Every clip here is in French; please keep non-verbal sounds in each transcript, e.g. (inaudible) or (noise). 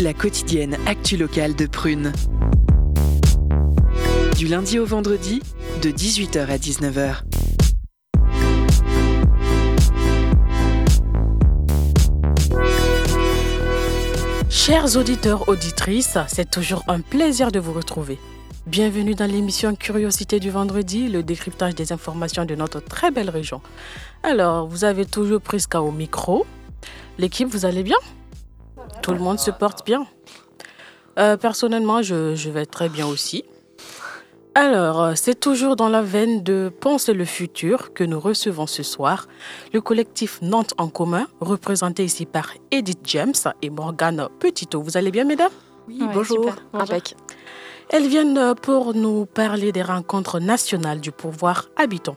La quotidienne actu locale de Prune. Du lundi au vendredi, de 18h à 19h. Chers auditeurs, auditrices, c'est toujours un plaisir de vous retrouver. Bienvenue dans l'émission Curiosité du vendredi, le décryptage des informations de notre très belle région. Alors, vous avez toujours Prisca au micro. L'équipe, vous allez bien? Tout le monde se porte bien? Euh, Personnellement, je, je vais très bien aussi. Alors, euh, c'est toujours dans la veine de Penser le futur que nous recevons ce soir le collectif Nantes en commun, représenté ici par Edith James et Morgane Petitot. Vous allez bien, mesdames? Oui, bonjour. Impec. Elles viennent pour nous parler des rencontres nationales du pouvoir habitant.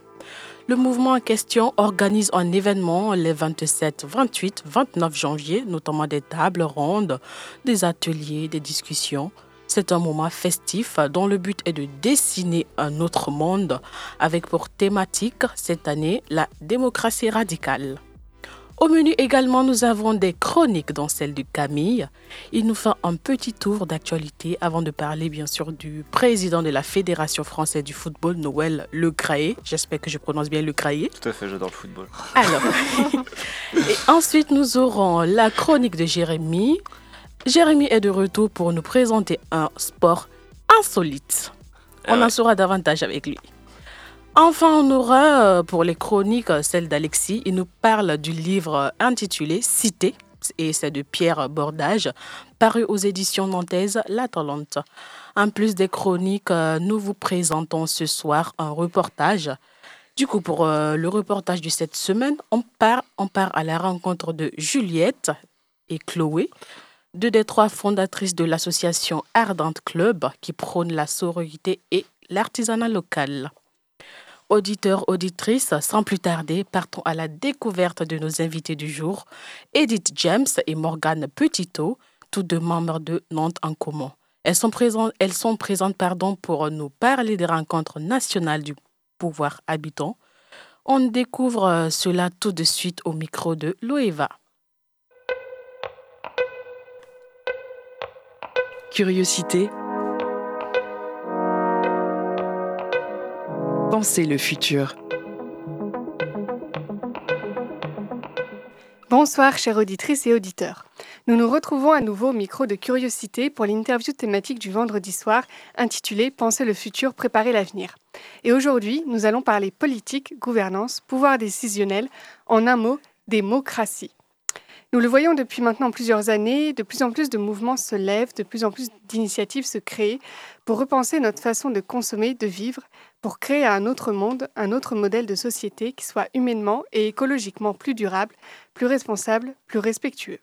Le mouvement en question organise un événement les 27, 28, 29 janvier, notamment des tables rondes, des ateliers, des discussions. C'est un moment festif dont le but est de dessiner un autre monde avec pour thématique cette année la démocratie radicale. Au menu également, nous avons des chroniques dans celle de Camille. Il nous fait un petit tour d'actualité avant de parler bien sûr du président de la Fédération française du football, Noël Le Graé. J'espère que je prononce bien Le Graé. Tout à fait, j'adore le football. Alors, (laughs) et ensuite nous aurons la chronique de Jérémy. Jérémy est de retour pour nous présenter un sport insolite. On Ah en saura davantage avec lui. Enfin, on aura euh, pour les chroniques euh, celle d'Alexis. Il nous parle du livre intitulé Cité, et c'est de Pierre Bordage, paru aux éditions nantaises La Talente. En plus des chroniques, euh, nous vous présentons ce soir un reportage. Du coup, pour le reportage de cette semaine, on part, on part à la rencontre de Juliette et Chloé, deux des trois fondatrices de l'association Ardente Club qui prône la sororité et l'artisanat local. Auditeurs, auditrices, sans plus tarder, partons à la découverte de nos invités du jour, Edith James et Morgane Petitot, tous deux membres de Nantes en commun. Elles sont présentes, elles sont présentes pardon, pour nous parler des rencontres nationales du pouvoir habitant. On découvre euh, cela tout de suite au micro de Loeva. Curiosité. Penser le futur. Bonsoir, chères auditrices et auditeurs. Nous nous retrouvons à nouveau au micro de Curiosité pour l'interview thématique du vendredi soir intitulée Penser le futur, préparer l'avenir. Et aujourd'hui, nous allons parler politique, gouvernance, pouvoir décisionnel, en un mot, démocratie. Nous le voyons depuis maintenant plusieurs années, de plus en plus de mouvements se lèvent, de plus en plus d'initiatives se créent pour repenser notre façon de consommer, de vivre, pour créer un autre monde, un autre modèle de société qui soit humainement et écologiquement plus durable, plus responsable, plus respectueux.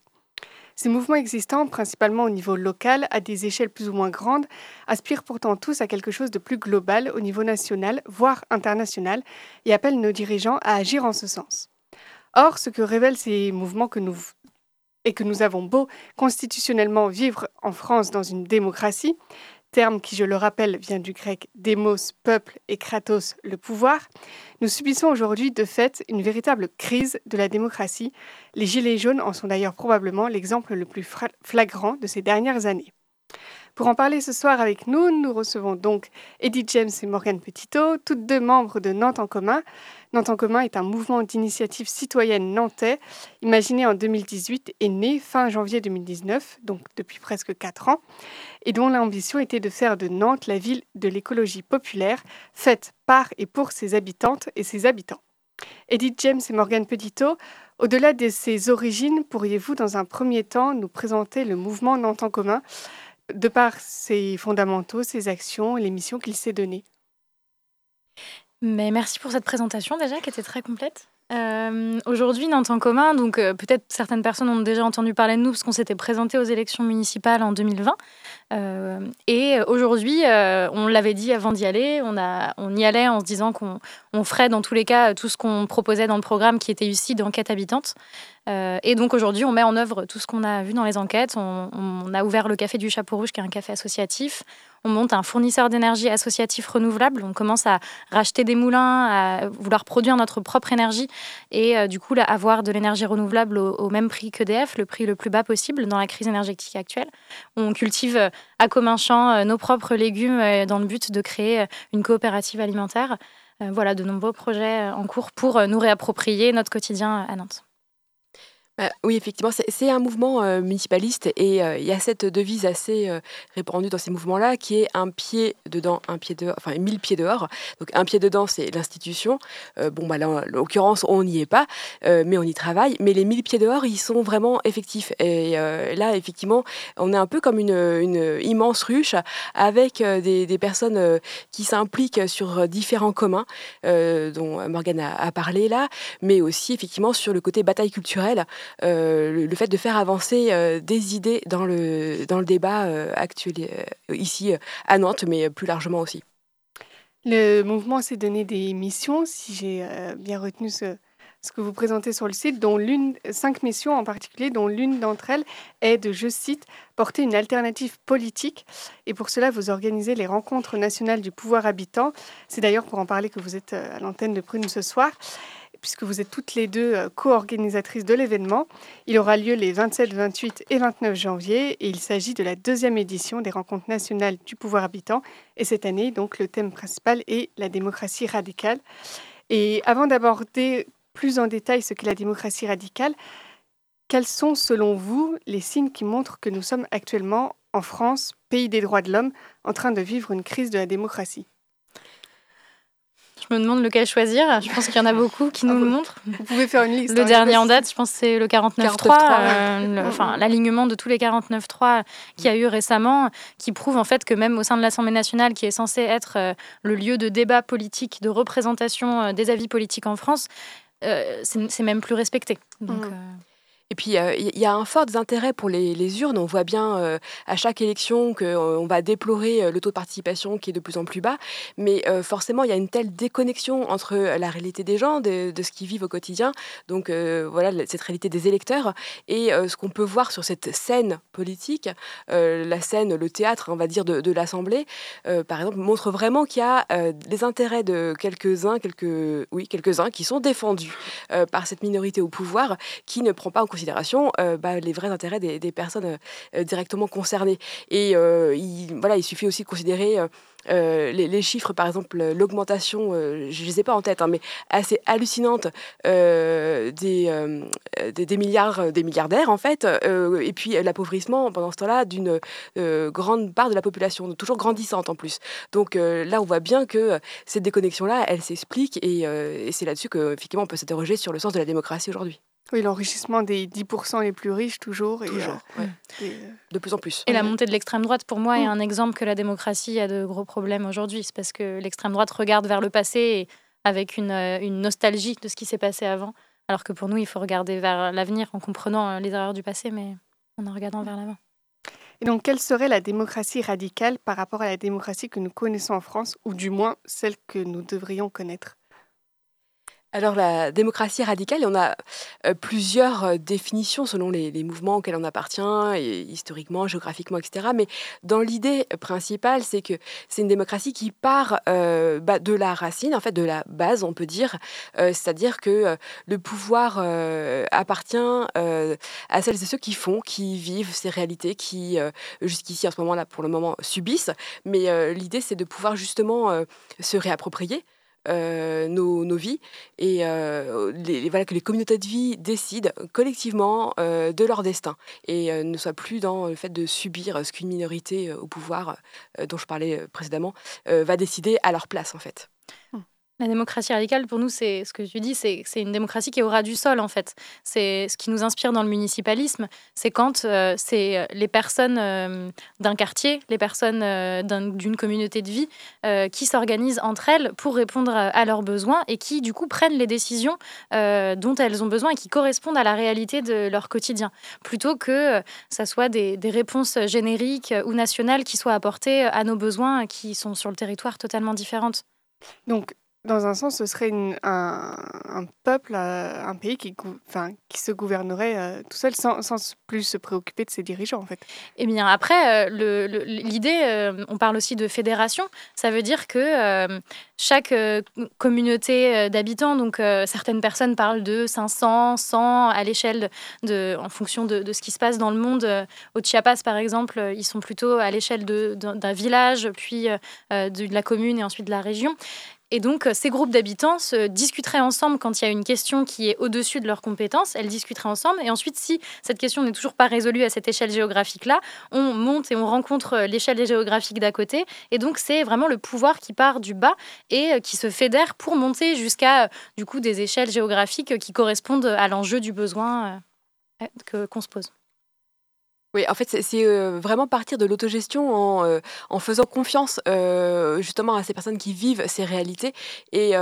Ces mouvements existants, principalement au niveau local, à des échelles plus ou moins grandes, aspirent pourtant tous à quelque chose de plus global au niveau national, voire international, et appellent nos dirigeants à agir en ce sens. Or, ce que révèlent ces mouvements que nous et que nous avons beau constitutionnellement vivre en France dans une démocratie, terme qui, je le rappelle, vient du grec démos, peuple, et kratos, le pouvoir, nous subissons aujourd'hui de fait une véritable crise de la démocratie. Les Gilets jaunes en sont d'ailleurs probablement l'exemple le plus flagrant de ces dernières années. Pour en parler ce soir avec nous, nous recevons donc Edith James et Morgane Petitot, toutes deux membres de Nantes en commun. Nantes en commun est un mouvement d'initiative citoyenne nantais, imaginé en 2018 et né fin janvier 2019, donc depuis presque quatre ans, et dont l'ambition était de faire de Nantes la ville de l'écologie populaire, faite par et pour ses habitantes et ses habitants. Edith James et Morgane Petitot, au-delà de ses origines, pourriez-vous dans un premier temps nous présenter le mouvement Nantes en commun? De par ses fondamentaux, ses actions et les missions qu'il s'est données Mais merci pour cette présentation déjà qui était très complète. Euh, Aujourd'hui, Nantes commun, donc euh, peut-être certaines personnes ont déjà entendu parler de nous parce qu'on s'était présenté aux élections municipales en 2020. Euh, et aujourd'hui, euh, on l'avait dit avant d'y aller, on, y allait en se disant qu'on on ferait dans tous les cas tout ce qu'on proposait dans le programme qui était ici d'enquête habitante. Euh, et donc aujourd'hui, on met en œuvre tout ce qu'on a vu dans les enquêtes. On a ouvert le Café du Chapeau Rouge, qui est un café associatif. On monte un fournisseur d'énergie associatif renouvelable. On commence à racheter des moulins, à vouloir produire notre propre énergie et du coup avoir de l'énergie renouvelable au, même prix qu'EDF, le prix le plus bas possible dans la crise énergétique actuelle. On cultive à commun champ nos propres légumes dans le but de créer une coopérative alimentaire. Voilà, de nombreux projets en cours pour nous réapproprier notre quotidien à Nantes. Bah, oui, effectivement, c'est un mouvement euh, municipaliste et euh, il y a cette devise assez euh, répandue dans ces mouvements-là qui est un pied dedans, un pied dehors, enfin mille pieds dehors. Donc un pied dedans, c'est l'institution. bon, bah, là, en l'occurrence, on n'y est pas, mais on y travaille. Mais les mille pieds dehors, ils sont vraiment effectifs. Et là, effectivement, on est un peu comme une, immense ruche avec des, personnes qui s'impliquent sur différents communs, dont Morgane a, parlé là, mais aussi effectivement sur le côté bataille culturelle. Euh, le, fait de faire avancer euh, des idées dans le, dans le débat euh, actuel ici à Nantes, mais plus largement aussi. Le mouvement s'est donné des missions, si j'ai bien retenu ce, ce que vous présentez sur le site, dont l'une, cinq missions en particulier, dont l'une d'entre elles est de, je cite, porter une alternative politique. Et pour cela, vous organisez les rencontres nationales du pouvoir habitant. C'est d'ailleurs pour en parler que vous êtes à l'antenne de Prune ce soir puisque vous êtes toutes les deux euh, co-organisatrices de l'événement. Il aura lieu les 27, 28 et 29 janvier et il s'agit de la deuxième édition des rencontres nationales du pouvoir habitant. Et cette année, donc, le thème principal est la démocratie radicale. Et avant d'aborder plus en détail ce qu'est la démocratie radicale, quels sont, selon vous, les signes qui montrent que nous sommes actuellement, en France, pays des droits de l'homme, en train de vivre une crise de la démocratie? Je me demande lequel choisir. Je pense qu'il y en a beaucoup qui nous le montrent. Vous pouvez faire une liste. Le hein, dernier en date, je pense, c'est le 49.3, euh, enfin l'alignement de tous les 49.3 qu'il y a eu récemment, qui prouve en fait que même au sein de l'Assemblée nationale, qui est censée être euh, le lieu de débat politique, de représentation euh, des avis politiques en France, c'est même plus respecté. Donc, mm. Et puis, il y a un fort désintérêt pour les, urnes. On voit bien à chaque élection qu'on va déplorer le taux de participation qui est de plus en plus bas. Mais forcément, il y a une telle déconnexion entre la réalité des gens, de, ce qu'ils vivent au quotidien, donc voilà, cette réalité des électeurs, et ce qu'on peut voir sur cette scène politique, la scène, le théâtre, on va dire, de, l'Assemblée, par exemple, montre vraiment qu'il y a les intérêts de quelques-uns, quelques, oui, quelques-uns qui sont défendus par cette minorité au pouvoir qui ne prend pas en considération euh, bah, les vrais intérêts des, personnes euh, directement concernées. Et euh, il, voilà, il suffit aussi de considérer les, chiffres, par exemple, l'augmentation, je ne les ai pas en tête, hein, mais assez hallucinante des, des, milliards, des milliardaires, en fait, et puis l'appauvrissement pendant ce temps-là d'une grande part de la population, toujours grandissante en plus. Donc là, on voit bien que cette déconnexion-là, elle s'explique, et, et c'est là-dessus qu'effectivement, on peut s'interroger sur le sens de la démocratie aujourd'hui. Oui, l'enrichissement des 10% les plus riches, toujours. Et, toujours, euh, euh, De plus en plus. Et la montée de l'extrême droite, pour moi, est mm. un exemple que la démocratie a de gros problèmes aujourd'hui. C'est parce que l'extrême droite regarde vers le passé avec une, euh, une, nostalgie de ce qui s'est passé avant. Alors que pour nous, il faut regarder vers l'avenir en comprenant les erreurs du passé, mais en en regardant vers l'avant. Et donc, quelle serait la démocratie radicale par rapport à la démocratie que nous connaissons en France, ou du moins celle que nous devrions connaître? Alors la démocratie radicale, on a euh, plusieurs euh, définitions selon les, mouvements auxquels on appartient, et, historiquement, géographiquement, etc. Mais dans l'idée principale, c'est que c'est une démocratie qui part euh, bah, de la racine, en fait de la base, on peut dire. C'est-à-dire que le pouvoir appartient à celles et ceux qui font, qui vivent ces réalités, qui jusqu'ici, en ce moment-là, pour le moment, subissent. Mais l'idée, c'est de pouvoir justement se réapproprier. Euh, nos, vies. Et euh, voilà, que les communautés de vie décident collectivement euh, de leur destin. Et ne soient plus dans le fait de subir ce qu'une minorité au pouvoir, dont je parlais précédemment, va décider à leur place en fait. La démocratie radicale, pour nous, c'est ce que tu dis, c'est une démocratie qui est au ras du sol, en fait. C'est ce qui nous inspire dans le municipalisme, c'est quand euh, c'est les personnes euh, d'un quartier, les personnes euh, d'une communauté de vie qui s'organisent entre elles pour répondre à, leurs besoins et qui, du coup, prennent les décisions dont elles ont besoin et qui correspondent à la réalité de leur quotidien, plutôt que ça soit des, des réponses génériques ou nationales qui soient apportées à nos besoins qui sont sur le territoire totalement différentes. Donc, dans un sens, ce serait un, peuple, euh, un pays qui, se gouvernerait euh, tout seul sans, plus se préoccuper de ses dirigeants, en fait. Eh bien, après, l'idée, on parle aussi de fédération. Ça veut dire que chaque communauté d'habitants, donc certaines personnes parlent de 500, 100 à l'échelle de, en fonction de, ce qui se passe dans le monde. Au Chiapas, par exemple, ils sont plutôt à l'échelle d'un village, puis de la commune et ensuite de la région. Et donc, euh, ces groupes d'habitants se discuteraient ensemble quand il y a une question qui est au-dessus de leurs compétences. Elles discuteraient ensemble. Et ensuite, si cette question n'est toujours pas résolue à cette échelle géographique-là, on monte et on rencontre euh, l'échelle géographique d'à côté. Et donc, c'est vraiment le pouvoir qui part du bas et euh, qui se fédère pour monter jusqu'à du coup des échelles géographiques qui correspondent à l'enjeu du besoin qu'on se pose. Oui, en fait, c'est euh, vraiment partir de l'autogestion en, euh, faisant confiance euh, justement à ces personnes qui vivent ces réalités. Et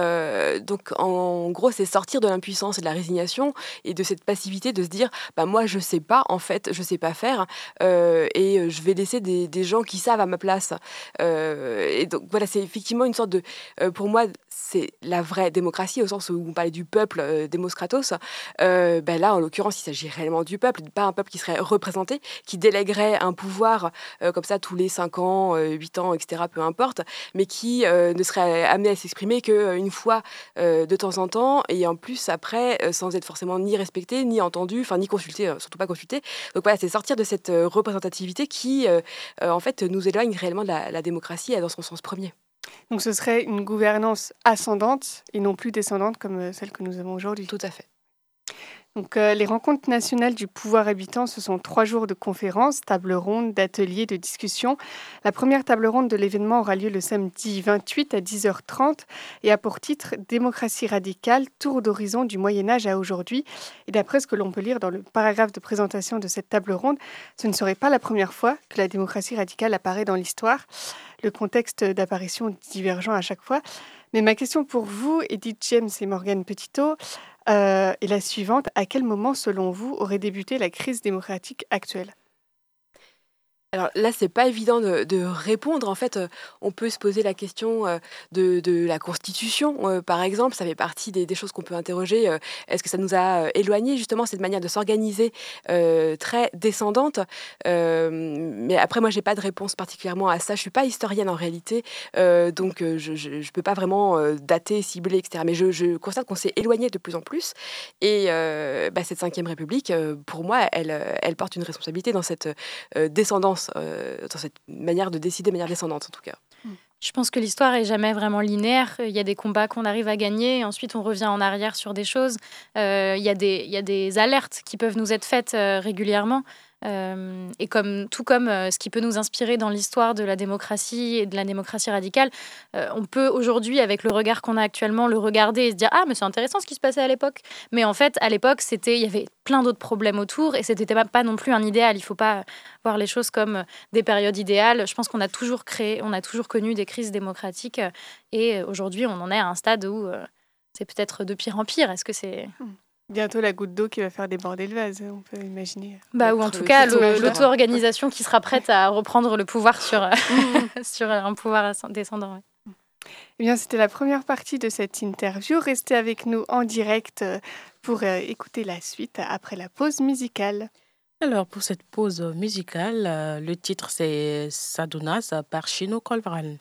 donc, en gros, c'est sortir de l'impuissance et de la résignation et de cette passivité de se dire, bah moi, je sais pas, en fait, je sais pas faire, et je vais laisser des, gens qui savent à ma place. et donc, voilà, c'est effectivement une sorte de, pour moi, c'est la vraie démocratie au sens où on parlait du peuple, euh, Kratos. ben là, en l'occurrence, il s'agit réellement du peuple, pas un peuple qui serait représenté, qui déléguerait un pouvoir euh, comme ça tous les 5 ans, 8 euh, ans, etc., peu importe, mais qui ne serait amené à s'exprimer qu'une fois de temps en temps, et en plus après, sans être forcément ni respecté, ni entendu, enfin ni consulté, surtout pas consulté. Donc voilà, c'est sortir de cette représentativité qui, en fait, nous éloigne réellement de la démocratie dans son sens premier. Donc ce serait une gouvernance ascendante et non plus descendante comme celle que nous avons aujourd'hui. Tout à fait. Donc, euh, les rencontres nationales du pouvoir habitant, ce sont trois jours de conférences, tables rondes, d'ateliers, de discussions. La première table ronde de l'événement aura lieu le samedi 28 à 10h30 et a pour titre Démocratie radicale, tour d'horizon du Moyen Âge à aujourd'hui. Et d'après ce que l'on peut lire dans le paragraphe de présentation de cette table ronde, ce ne serait pas la première fois que la démocratie radicale apparaît dans l'histoire. Le contexte d'apparition divergent à chaque fois. Mais ma question pour vous, Edith James et Morgane Petitot, euh, et la suivante, à quel moment, selon vous, aurait débuté la crise démocratique actuelle? Alors là, c'est pas évident de, répondre. En fait, euh, on peut se poser la question euh, de, la Constitution, euh, par exemple. Ça fait partie des, choses qu'on peut interroger. Est-ce que ça nous a éloigné justement cette manière de s'organiser très descendante? Mais après, moi, j'ai pas de réponse particulièrement à ça. Je suis pas historienne en réalité, donc je, ne peux pas vraiment dater, cibler, etc. Mais je, constate qu'on s'est éloigné de plus en plus. Et bah, cette cinquième République, pour moi, elle porte une responsabilité dans cette descendance euh, dans cette manière de décider de manière descendante en tout cas. Je pense que l'histoire est jamais vraiment linéaire. Il y a des combats qu'on arrive à gagner, et ensuite on revient en arrière sur des choses. Euh, il, y a des, il y a des alertes qui peuvent nous être faites euh, régulièrement. Euh, et tout comme euh, ce qui peut nous inspirer dans l'histoire de la démocratie et de la démocratie radicale, euh, on peut aujourd'hui, avec le regard qu'on a actuellement, le regarder et se dire Ah, mais c'est intéressant ce qui se passait à l'époque. Mais en fait, à l'époque, il y avait plein d'autres problèmes autour et c'était pas, pas non plus un idéal. Il faut pas voir les choses comme des périodes idéales. Je pense qu'on a toujours créé, on a toujours connu des crises démocratiques et aujourd'hui, on en est à un stade où c'est peut-être de pire en pire. Est-ce que c'est. Bientôt la goutte d'eau qui va faire déborder le vase, on peut imaginer. Bah, ou en tout cas l'auto-organisation qui sera prête à reprendre le pouvoir sur, euh, (laughs) mm. (laughs) sur un pouvoir descendant. Eh bien, c'était la première partie de cette interview. Restez avec nous en direct euh, pour euh, écouter la suite après la pause musicale. Alors, pour cette pause musicale, le titre c'est Sadunas par Chino Colvran.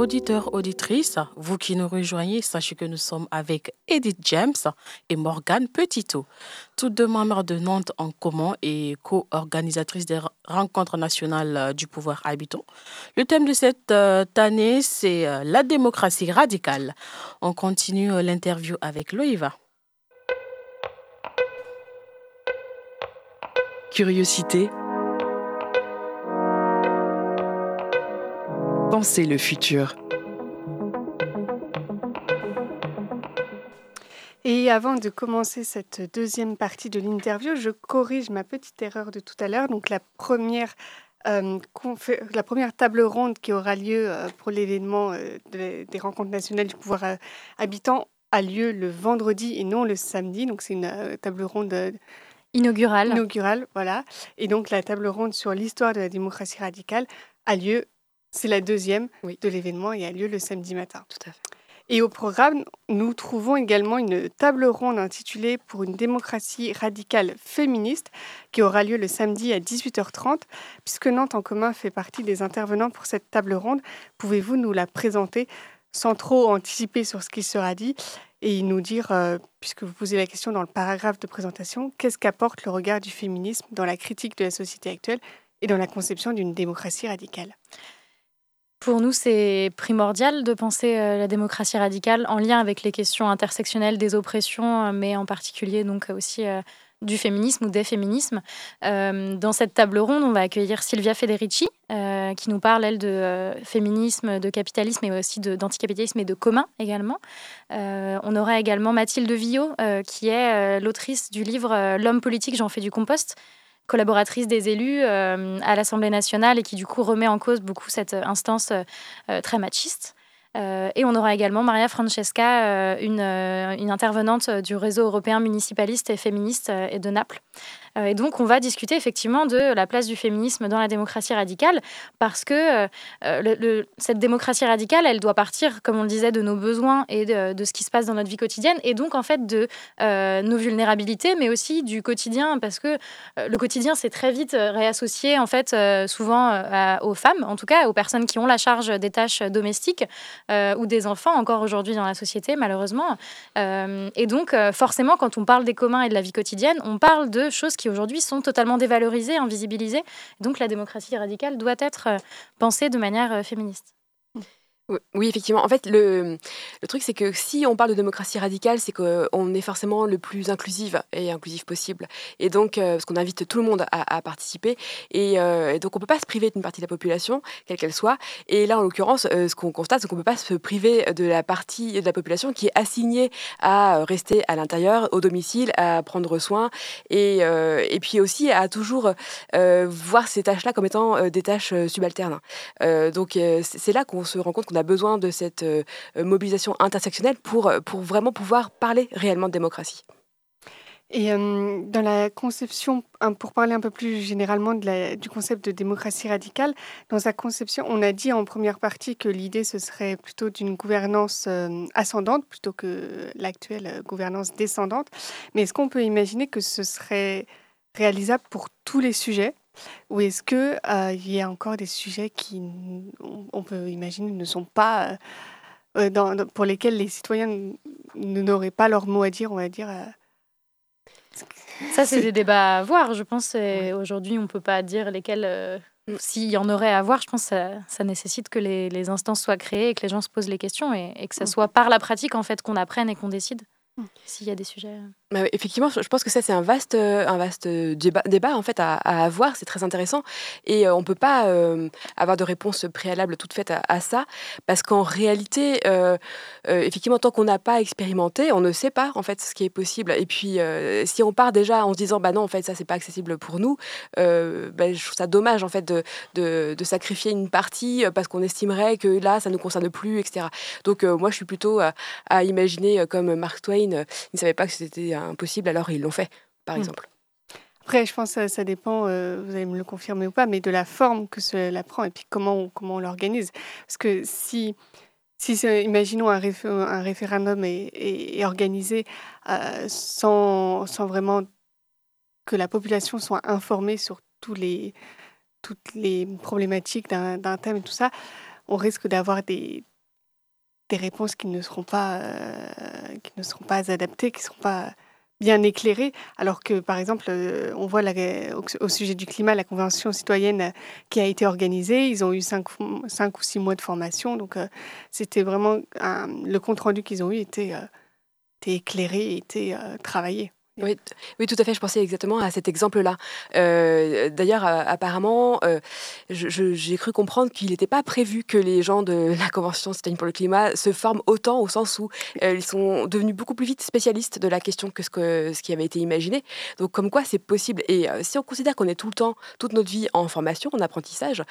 Auditeurs, auditrices, vous qui nous rejoignez, sachez que nous sommes avec Edith James et Morgane Petitot, toutes deux membres de Nantes en commun et co-organisatrices des rencontres nationales du pouvoir habitant. Le thème de cette euh, année, c'est euh, la démocratie radicale. On continue euh, l'interview avec Loïva. Curiosité Pensez le futur. Et avant de commencer cette deuxième partie de l'interview, je corrige ma petite erreur de tout à l'heure. Donc la première, euh, la première table ronde qui aura lieu euh, pour l'événement euh, des rencontres nationales du pouvoir habitant a lieu le vendredi et non le samedi. Donc c'est une table ronde inaugurale. Inaugurale, voilà. Et donc la table ronde sur l'histoire de la démocratie radicale a lieu c'est la deuxième de l'événement et a lieu le samedi matin. Tout à fait. Et au programme, nous trouvons également une table ronde intitulée Pour une démocratie radicale féministe qui aura lieu le samedi à 18h30. Puisque Nantes en commun fait partie des intervenants pour cette table ronde, pouvez-vous nous la présenter sans trop anticiper sur ce qui sera dit et nous dire, euh, puisque vous posez la question dans le paragraphe de présentation, qu'est-ce qu'apporte le regard du féminisme dans la critique de la société actuelle et dans la conception d'une démocratie radicale? Pour nous, c'est primordial de penser euh, la démocratie radicale en lien avec les questions intersectionnelles des oppressions, euh, mais en particulier donc aussi euh, du féminisme ou des féminismes. dans cette table ronde, on va accueillir Silvia Federici, qui nous parle, elle, de féminisme, de capitalisme et aussi d'anticapitalisme et de commun également. on aura également Mathilde Villot, qui est l'autrice du livre L'homme politique, j'en fais du compost, collaboratrice des élus euh, à l'Assemblée nationale et qui du coup remet en cause beaucoup cette instance euh, très machiste. Euh, et on aura également Maria Francesca, une, une, intervenante du réseau européen municipaliste et féministe et de Naples, euh, et donc, on va discuter effectivement de la place du féminisme dans la démocratie radicale, parce que euh, cette démocratie radicale, elle doit partir, comme on le disait, de nos besoins et de, ce qui se passe dans notre vie quotidienne, et donc en fait de euh, nos vulnérabilités, mais aussi du quotidien, parce que le quotidien, c'est très vite réassocié, en fait, souvent aux femmes, en tout cas aux personnes qui ont la charge des tâches domestiques ou des enfants, encore aujourd'hui dans la société, malheureusement. et donc, forcément, quand on parle des communs et de la vie quotidienne, on parle de choses qui aujourd'hui sont totalement dévalorisées, invisibilisées. Donc la démocratie radicale doit être euh, pensée de manière euh, féministe. Oui, effectivement. En fait, le, truc, c'est que si on parle de démocratie radicale, c'est qu'on est forcément le plus inclusive et inclusif possible. Et donc, euh, parce qu'on invite tout le monde à, participer. Euh, et, donc, on ne peut pas se priver d'une partie de la population, quelle qu'elle soit. Et là, en l'occurrence, euh, ce qu'on constate, c'est qu'on ne peut pas se priver de la partie de la population qui est assignée à rester à l'intérieur, au domicile, à prendre soin. Et, et puis aussi à toujours voir ces tâches-là comme étant des tâches subalternes. donc, c'est là qu'on se rend compte qu'on a a besoin de cette euh, mobilisation intersectionnelle pour, pour vraiment pouvoir parler réellement de démocratie. Et euh, dans la conception, pour parler un peu plus généralement du concept de démocratie radicale, dans sa conception, on a dit en première partie que l'idée, ce serait plutôt d'une gouvernance euh, ascendante plutôt que l'actuelle gouvernance descendante. Mais est-ce qu'on peut imaginer que ce serait réalisable pour tous les sujets ou est-ce qu'il euh, il y a encore des sujets qui, on peut imaginer, ne sont pas, euh, dans, pour lesquels les citoyens n'auraient pas leur mot à dire, on va dire euh, Ça, c'est des débats à voir. Je pense aujourd'hui, on ne peut pas dire lesquels. Mm. S'il y en aurait à voir, je pense que ça, ça nécessite que les, les, instances soient créées et que les gens se posent les questions et, et que ce mm. soit par la pratique en fait qu'on apprenne et qu'on décide mm. s'il y a des sujets. Bah effectivement, je pense que ça c'est un vaste, euh, un vaste débat, débat en fait à, avoir. C'est très intéressant et euh, on peut pas euh, avoir de réponse préalable toute faite à, ça parce qu'en réalité, effectivement, tant qu'on n'a pas expérimenté, on ne sait pas en fait ce qui est possible. Et puis, si on part déjà en se disant bah non, en fait, ça c'est pas accessible pour nous, bah, je trouve ça dommage en fait de, de, de sacrifier une partie parce qu'on estimerait que là ça ne nous concerne plus, etc. Donc moi, je suis plutôt à, à imaginer comme Mark Twain, il ne savait pas que c'était impossible, alors ils l'ont fait, par hmm. exemple. Après, je pense que ça, dépend, euh, vous allez me le confirmer ou pas, mais de la forme que cela prend et puis comment on, comment on l'organise. Parce que si, si imaginons un, un référendum est, organisé euh, sans, sans, vraiment que la population soit informée sur tous les, toutes les problématiques d'un thème et tout ça, on risque d'avoir des, des réponses qui ne seront pas, euh, qui ne seront pas adaptées, qui ne seront pas bien éclairé, alors que, par exemple, euh, on voit au, sujet du climat, la Convention citoyenne qui a été organisée, ils ont eu cinq, ou six mois de formation, donc euh, c'était vraiment, le compte-rendu qu'ils ont eu euh, était éclairé, était travaillé. Oui, tout à fait. Je pensais exactement à cet exemple-là. Euh, d'ailleurs, euh, apparemment, euh, j'ai cru comprendre qu'il n'était pas prévu que les gens de la Convention citoyenne pour le climat se forment autant au sens où ils sont devenus beaucoup plus vite spécialistes de la question que ce, que, ce qui avait été imaginé. Donc, comme quoi c'est possible. Et si on considère qu'on est tout le temps, toute notre vie en formation, en apprentissage,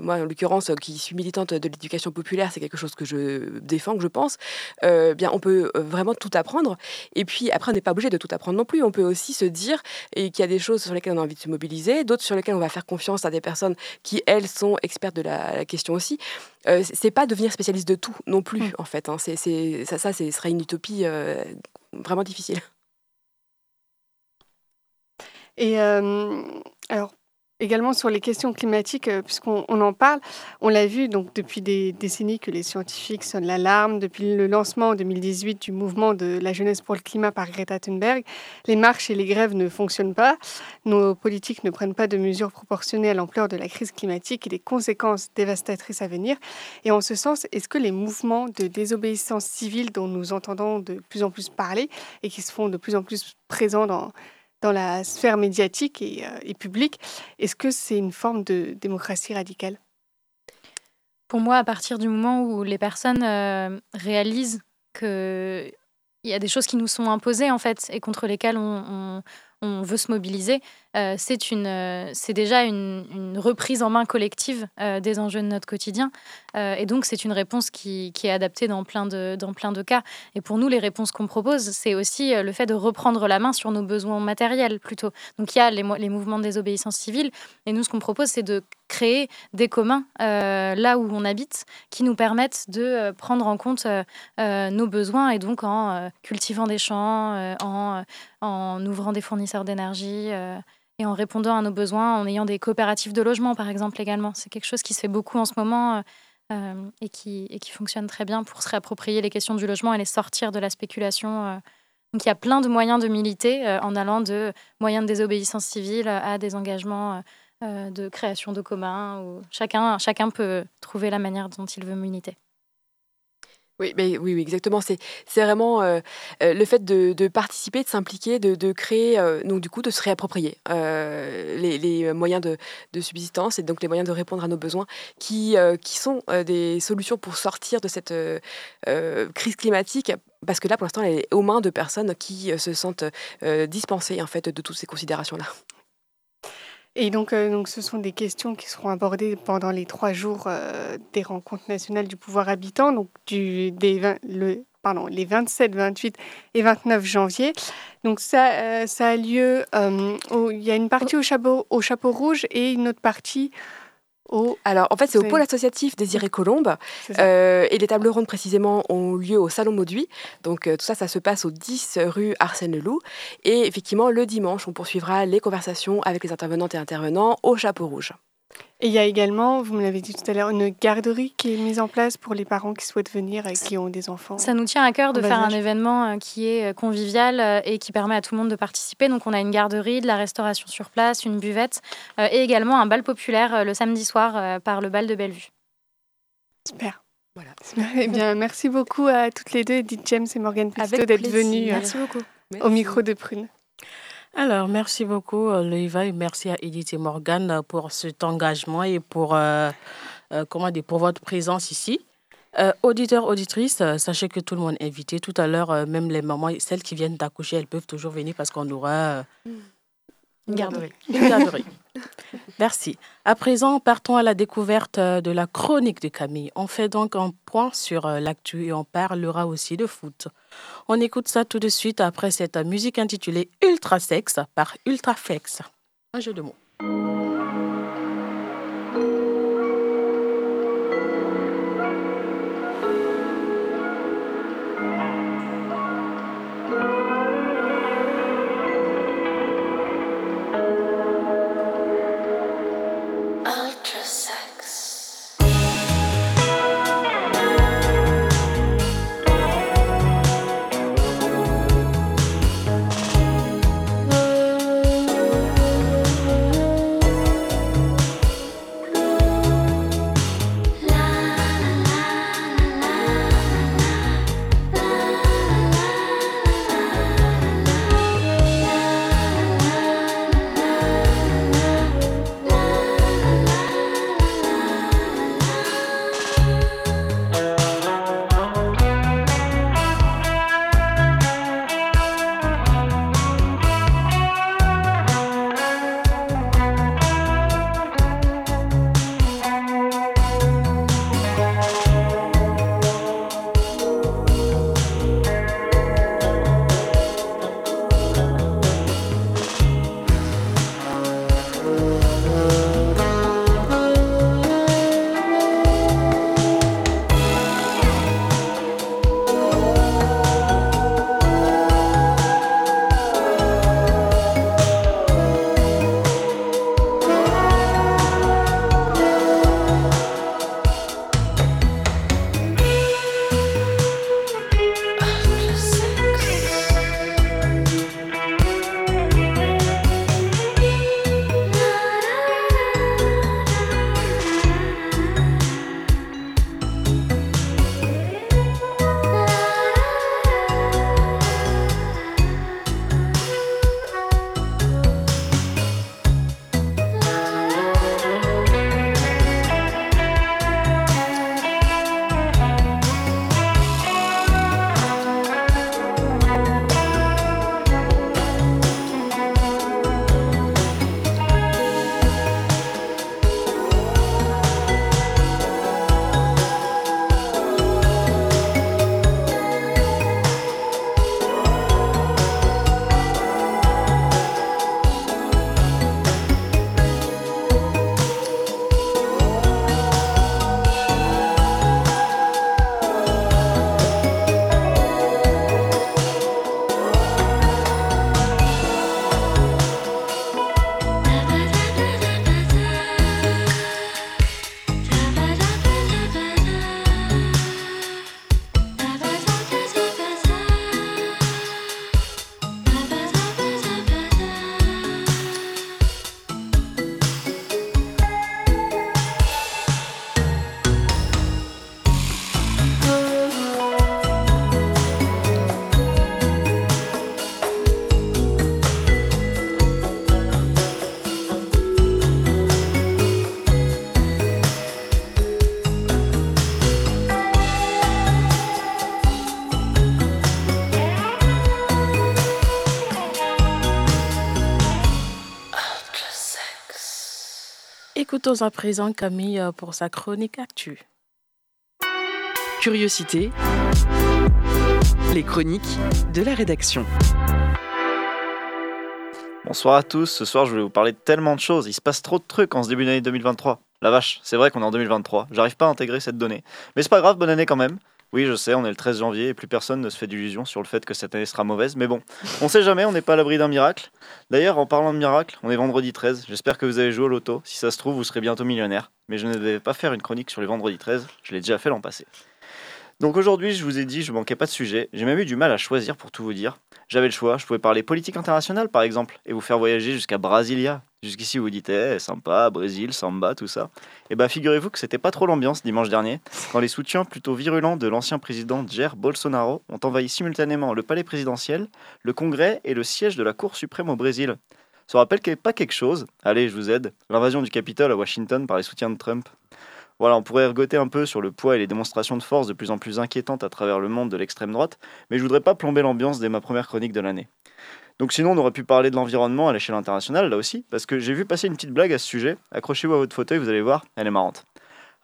moi, en l'occurrence, qui suis militante de l'éducation populaire, c'est quelque chose que je défends, que je pense, bien, on peut vraiment tout apprendre. Et puis, après, on n'est pas obligé de tout apprendre non plus on peut aussi se dire qu'il y a des choses sur lesquelles on a envie de se mobiliser, d'autres sur lesquelles on va faire confiance à des personnes qui, elles, sont expertes de la, question aussi. Euh, c'est pas devenir spécialiste de tout non plus, mm. en fait. Hein. C'est, ça, ça ce serait une utopie euh, vraiment difficile. Et euh, alors, Également sur les questions climatiques, euh, puisqu'on en parle, on l'a vu donc depuis des décennies que les scientifiques sonnent l'alarme. Depuis le lancement en 2018 du mouvement de la jeunesse pour le climat par Greta Thunberg, les marches et les grèves ne fonctionnent pas. Nos politiques ne prennent pas de mesures proportionnées à l'ampleur de la crise climatique et des conséquences dévastatrices à venir. Et en ce sens, est-ce que les mouvements de désobéissance civile dont nous entendons de plus en plus parler et qui se font de plus en plus présents dans dans la sphère médiatique et, euh, publique. Est-ce que c'est une forme de démocratie radicale? Pour moi, à partir du moment où les personnes euh, réalisent qu'il y a des choses qui nous sont imposées en fait et contre lesquelles on veut se mobiliser, euh, c'est une, euh, déjà une, reprise en main collective euh, des enjeux de notre quotidien. et donc, c'est une réponse qui, qui, est adaptée dans plein, de, dans plein de cas. Et pour nous, les réponses qu'on propose, c'est aussi le fait de reprendre la main sur nos besoins matériels plutôt. Donc, il y a les, les mouvements de désobéissance civile. Et nous, ce qu'on propose, c'est de créer des communs là où on habite qui nous permettent de prendre en compte nos besoins et donc en cultivant des champs, en, en ouvrant des fournisseurs d'énergie et en répondant à nos besoins, en ayant des coopératives de logement, par exemple, également. C'est quelque chose qui se fait beaucoup en ce moment euh, et, qui, et qui fonctionne très bien pour se réapproprier les questions du logement et les sortir de la spéculation. Euh. Donc il y a plein de moyens de militer euh, en allant de moyens de désobéissance civile à des engagements de création de communs. Où chacun, chacun peut trouver la manière dont il veut militer. Oui, mais oui, exactement. C'est, vraiment euh, euh, le fait de, participer, de s'impliquer, de, créer, euh, donc du coup, de se réapproprier euh, les, moyens de, de subsistance et donc les moyens de répondre à nos besoins qui, qui sont des solutions pour sortir de cette crise climatique. Parce que là, pour l'instant, elle est aux mains de personnes qui se sentent dispensées en fait de toutes ces considérations-là. Et donc, euh, donc, ce sont des questions qui seront abordées pendant les trois jours euh, des rencontres nationales du pouvoir habitant, donc du, des vingt- le, pardon, les 27, 28 et 29 janvier. Donc, ça, euh, ça a lieu, il y a une partie au chapeau, au chapeau rouge et une autre partie au. Alors, en fait, c'est au pôle associatif Désiré Colombe. Euh, et les tables rondes précisément ont lieu au Salon Mauduit. Donc euh, tout ça, ça se passe au 10 rue Arsène-Leloup. Et effectivement, le dimanche, on poursuivra les conversations avec les intervenantes et intervenants au Chapeau Rouge. Et il y a également, vous me l'avez dit tout à l'heure, une garderie qui est mise en place pour les parents qui souhaitent venir et qui ont des enfants. Ça nous tient à cœur de faire un événement euh, qui est euh, convivial euh, et qui permet à tout le monde de participer. Donc on a une garderie, de la restauration sur place, une buvette et également un bal populaire le samedi soir par le bal de Bellevue. Super. Voilà. Super. (laughs) Eh bien, merci beaucoup à toutes les deux, Edith James et Morgane Petito, Avec d'être plaisir. venues Merci beaucoup. au micro de Prune. Alors, merci beaucoup, euh, Loïva, et merci à Edith et Morgane euh, pour cet engagement et pour, euh, comment dire, pour votre présence ici. Auditeurs, auditrices, sachez que tout le monde est invité. Tout à l'heure, même les mamans, celles qui viennent d'accoucher, elles peuvent toujours venir parce qu'on aura euh, Une garderie. (laughs) une garderie. Merci. À présent, partons à la découverte euh, de la chronique de Camille. On fait donc un point sur euh, l'actu et on parlera aussi de foot. On écoute ça tout de suite après cette musique intitulée Ultra Sex par Ultraflex. Un jeu de mots. Écoutons à présent Camille euh, pour sa chronique actu. Curiosité. Les chroniques de la rédaction. Bonsoir à tous, ce soir je vais vous parler de tellement de choses, il se passe trop de trucs en ce début d'année 2023. La vache, c'est vrai qu'on est en 2023, j'arrive pas à intégrer cette donnée. Mais c'est pas grave, bonne année quand même. Oui, je sais, on est le 13 janvier et plus personne ne se fait d'illusions sur le fait que cette année sera mauvaise, mais bon, on sait jamais, on n'est pas à l'abri d'un miracle. D'ailleurs, en parlant de miracle, on est vendredi 13, j'espère que vous avez joué au loto, si ça se trouve, vous serez bientôt millionnaire. Mais je ne vais pas faire une chronique sur les vendredis 13, je l'ai déjà fait l'an passé. Donc aujourd'hui, je vous ai dit, je manquais pas de sujet, j'ai même eu du mal à choisir pour tout vous dire. J'avais le choix, je pouvais parler politique internationale par exemple, et vous faire voyager jusqu'à Brasilia. Jusqu'ici, vous dites, eh, sympa, Brésil, samba, tout ça. Et bah, figurez-vous que c'était pas trop l'ambiance dimanche dernier, quand les soutiens plutôt virulents de l'ancien président Jair Bolsonaro ont envahi simultanément le palais présidentiel, le congrès et le siège de la Cour suprême au Brésil. Ça rappelle qu'il n'y pas quelque chose, allez, je vous aide, l'invasion du Capitole à Washington par les soutiens de Trump. Voilà, on pourrait ergoter un peu sur le poids et les démonstrations de force de plus en plus inquiétantes à travers le monde de l'extrême droite, mais je voudrais pas plomber l'ambiance dès ma première chronique de l'année. Donc sinon, on aurait pu parler de l'environnement à l'échelle internationale, là aussi, parce que j'ai vu passer une petite blague à ce sujet. Accrochez-vous à votre fauteuil, vous allez voir, elle est marrante.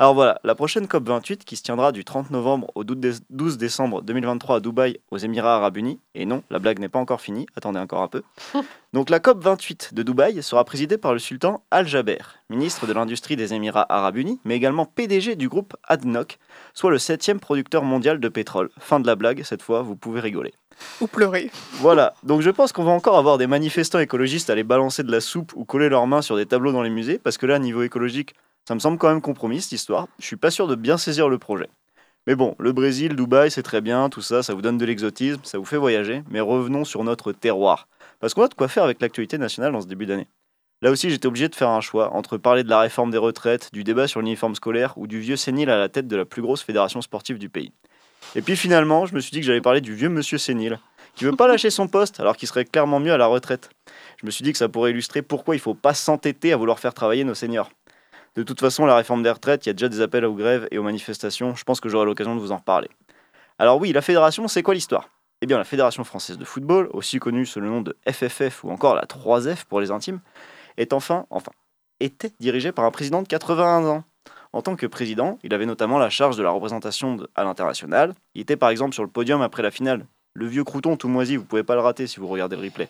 Alors voilà, la prochaine COP28 qui se tiendra du 30 novembre au 12 décembre 2023 à Dubaï, aux Émirats Arabes Unis, et non, la blague n'est pas encore finie, attendez encore un peu. (laughs) Donc la COP28 de Dubaï sera présidée par le sultan Al-Jaber, ministre de l'Industrie des Émirats Arabes Unis, mais également PDG du groupe ADNOC, soit le septième producteur mondial de pétrole. Fin de la blague, cette fois, vous pouvez rigoler. Ou pleurer. Voilà, donc je pense qu'on va encore avoir des manifestants écologistes aller balancer de la soupe ou coller leurs mains sur des tableaux dans les musées, parce que là, niveau écologique, ça me semble quand même compromis cette histoire. Je suis pas sûr de bien saisir le projet. Mais bon, le Brésil, Dubaï, c'est très bien, tout ça, ça vous donne de l'exotisme, ça vous fait voyager, mais revenons sur notre terroir. Parce qu'on a de quoi faire avec l'actualité nationale dans ce début d'année. Là aussi, j'étais obligé de faire un choix entre parler de la réforme des retraites, du débat sur l'uniforme scolaire ou du vieux sénile à la tête de la plus grosse fédération sportive du pays. Et puis finalement, je me suis dit que j'allais parler du vieux monsieur sénile, qui veut pas lâcher son poste alors qu'il serait clairement mieux à la retraite. Je me suis dit que ça pourrait illustrer pourquoi il faut pas s'entêter à vouloir faire travailler nos seniors. De toute façon, la réforme des retraites, il y a déjà des appels aux grèves et aux manifestations. Je pense que j'aurai l'occasion de vous en reparler. Alors oui, la fédération, c'est quoi l'histoire? Eh bien, la Fédération française de football, aussi connue sous le nom de FFF ou encore la 3F pour les intimes, est enfin, était dirigée par un président de 81 ans. En tant que président, il avait notamment la charge de la représentation à l'international. Il était par exemple sur le podium après la finale. Le vieux crouton tout moisi, vous pouvez pas le rater si vous regardez le replay.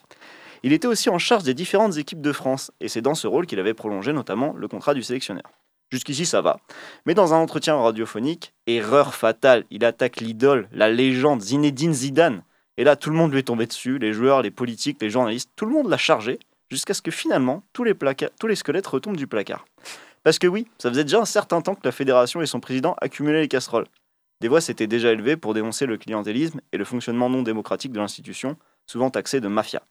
Il était aussi en charge des différentes équipes de France, et c'est dans ce rôle qu'il avait prolongé notamment le contrat du sélectionneur. Jusqu'ici ça va. Mais dans un entretien radiophonique, erreur fatale, il attaque l'idole, la légende Zinedine Zidane. Et là tout le monde lui est tombé dessus, les joueurs, les politiques, les journalistes, tout le monde l'a chargé, jusqu'à ce que finalement tous les, tous les squelettes retombent du placard. Parce que oui, ça faisait déjà un certain temps que la fédération et son président accumulaient les casseroles. Des voix s'étaient déjà élevées pour dénoncer le clientélisme et le fonctionnement non démocratique de l'institution, souvent taxé de mafia.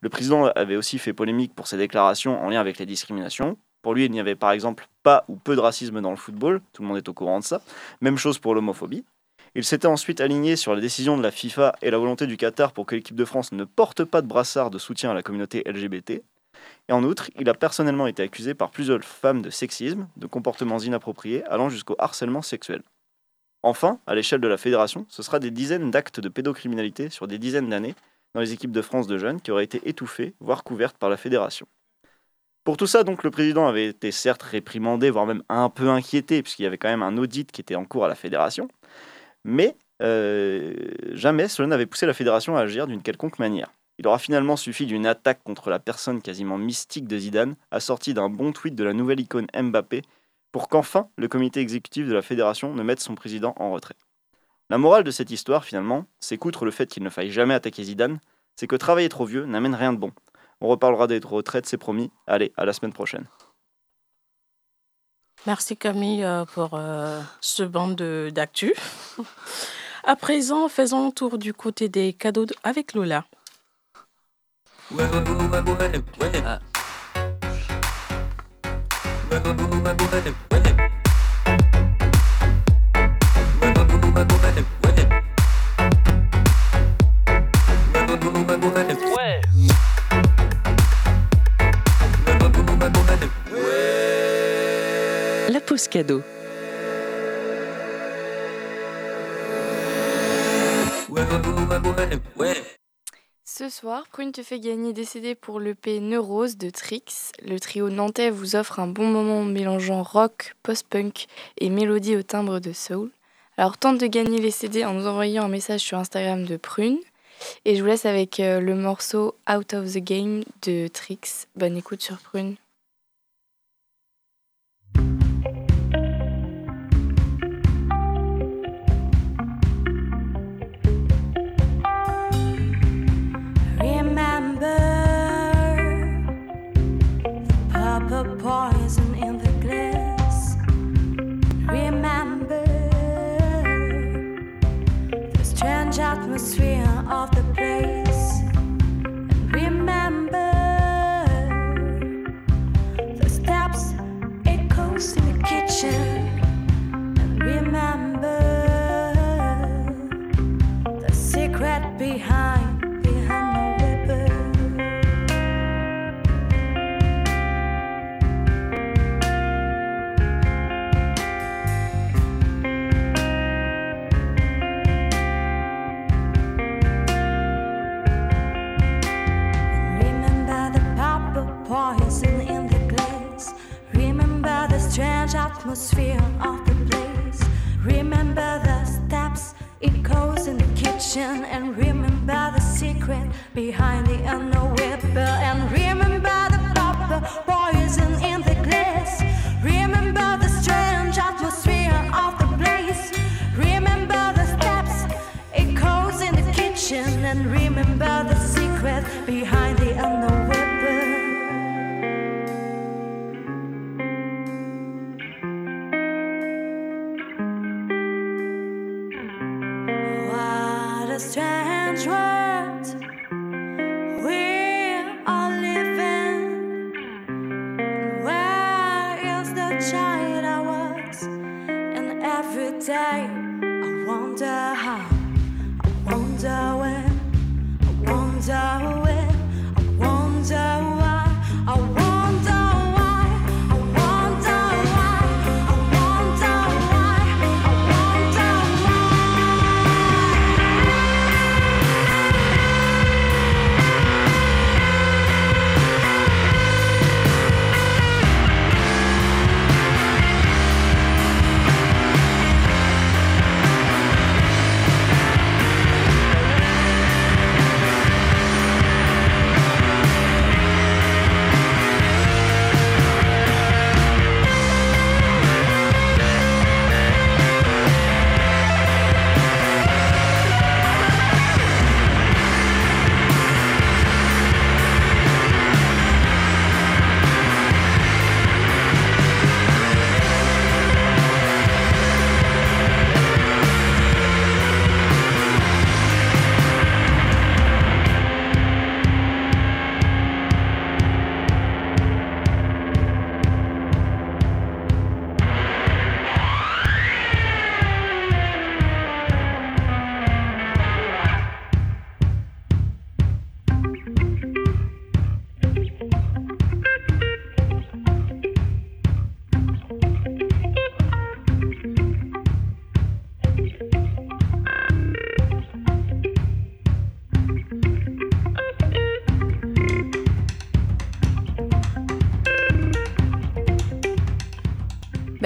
Le président avait aussi fait polémique pour ses déclarations en lien avec les discriminations. Pour lui, il n'y avait par exemple pas ou peu de racisme dans le football, tout le monde est au courant de ça. Même chose pour l'homophobie. Il s'était ensuite aligné sur la décision de la FIFA et la volonté du Qatar pour que l'équipe de France ne porte pas de brassard de soutien à la communauté LGBT. Et en outre, il a personnellement été accusé par plusieurs femmes de sexisme, de comportements inappropriés, allant jusqu'au harcèlement sexuel. Enfin, à l'échelle de la fédération, ce sera des dizaines d'actes de pédocriminalité sur des dizaines d'années, dans les équipes de France de jeunes qui auraient été étouffées, voire couvertes par la fédération. Pour tout ça, donc, le président avait été certes réprimandé, voire même un peu inquiété, puisqu'il y avait quand même un audit qui était en cours à la fédération, mais euh, jamais cela n'avait poussé la fédération à agir d'une quelconque manière. Il aura finalement suffi d'une attaque contre la personne quasiment mystique de Zidane, assortie d'un bon tweet de la nouvelle icône Mbappé, pour qu'enfin le comité exécutif de la fédération ne mette son président en retrait. La morale de cette histoire, finalement, c'est qu'outre le fait qu'il ne faille jamais attaquer Zidane, c'est que travailler trop vieux n'amène rien de bon. On reparlera des retraites, c'est promis. Allez, à la semaine prochaine. Merci Camille euh, pour euh, ce bande d'actu. À présent, faisons un tour du côté des cadeaux avec Lola. La Ce soir, Prune te fait gagner des CD pour l'EP Neurose de Trix. Le trio nantais vous offre un bon moment mélangeant rock, post-punk et mélodie au timbre de soul. Alors tente de gagner les CD en nous envoyant un message sur Instagram de Prune. Et je vous laisse avec euh, le morceau Out of the Game de Trix. Bonne écoute sur Prune. poison in the glass. Remember the strange atmosphere of the place. Remember the steps, it goes in the kitchen, and remember the secret behind the whipper, and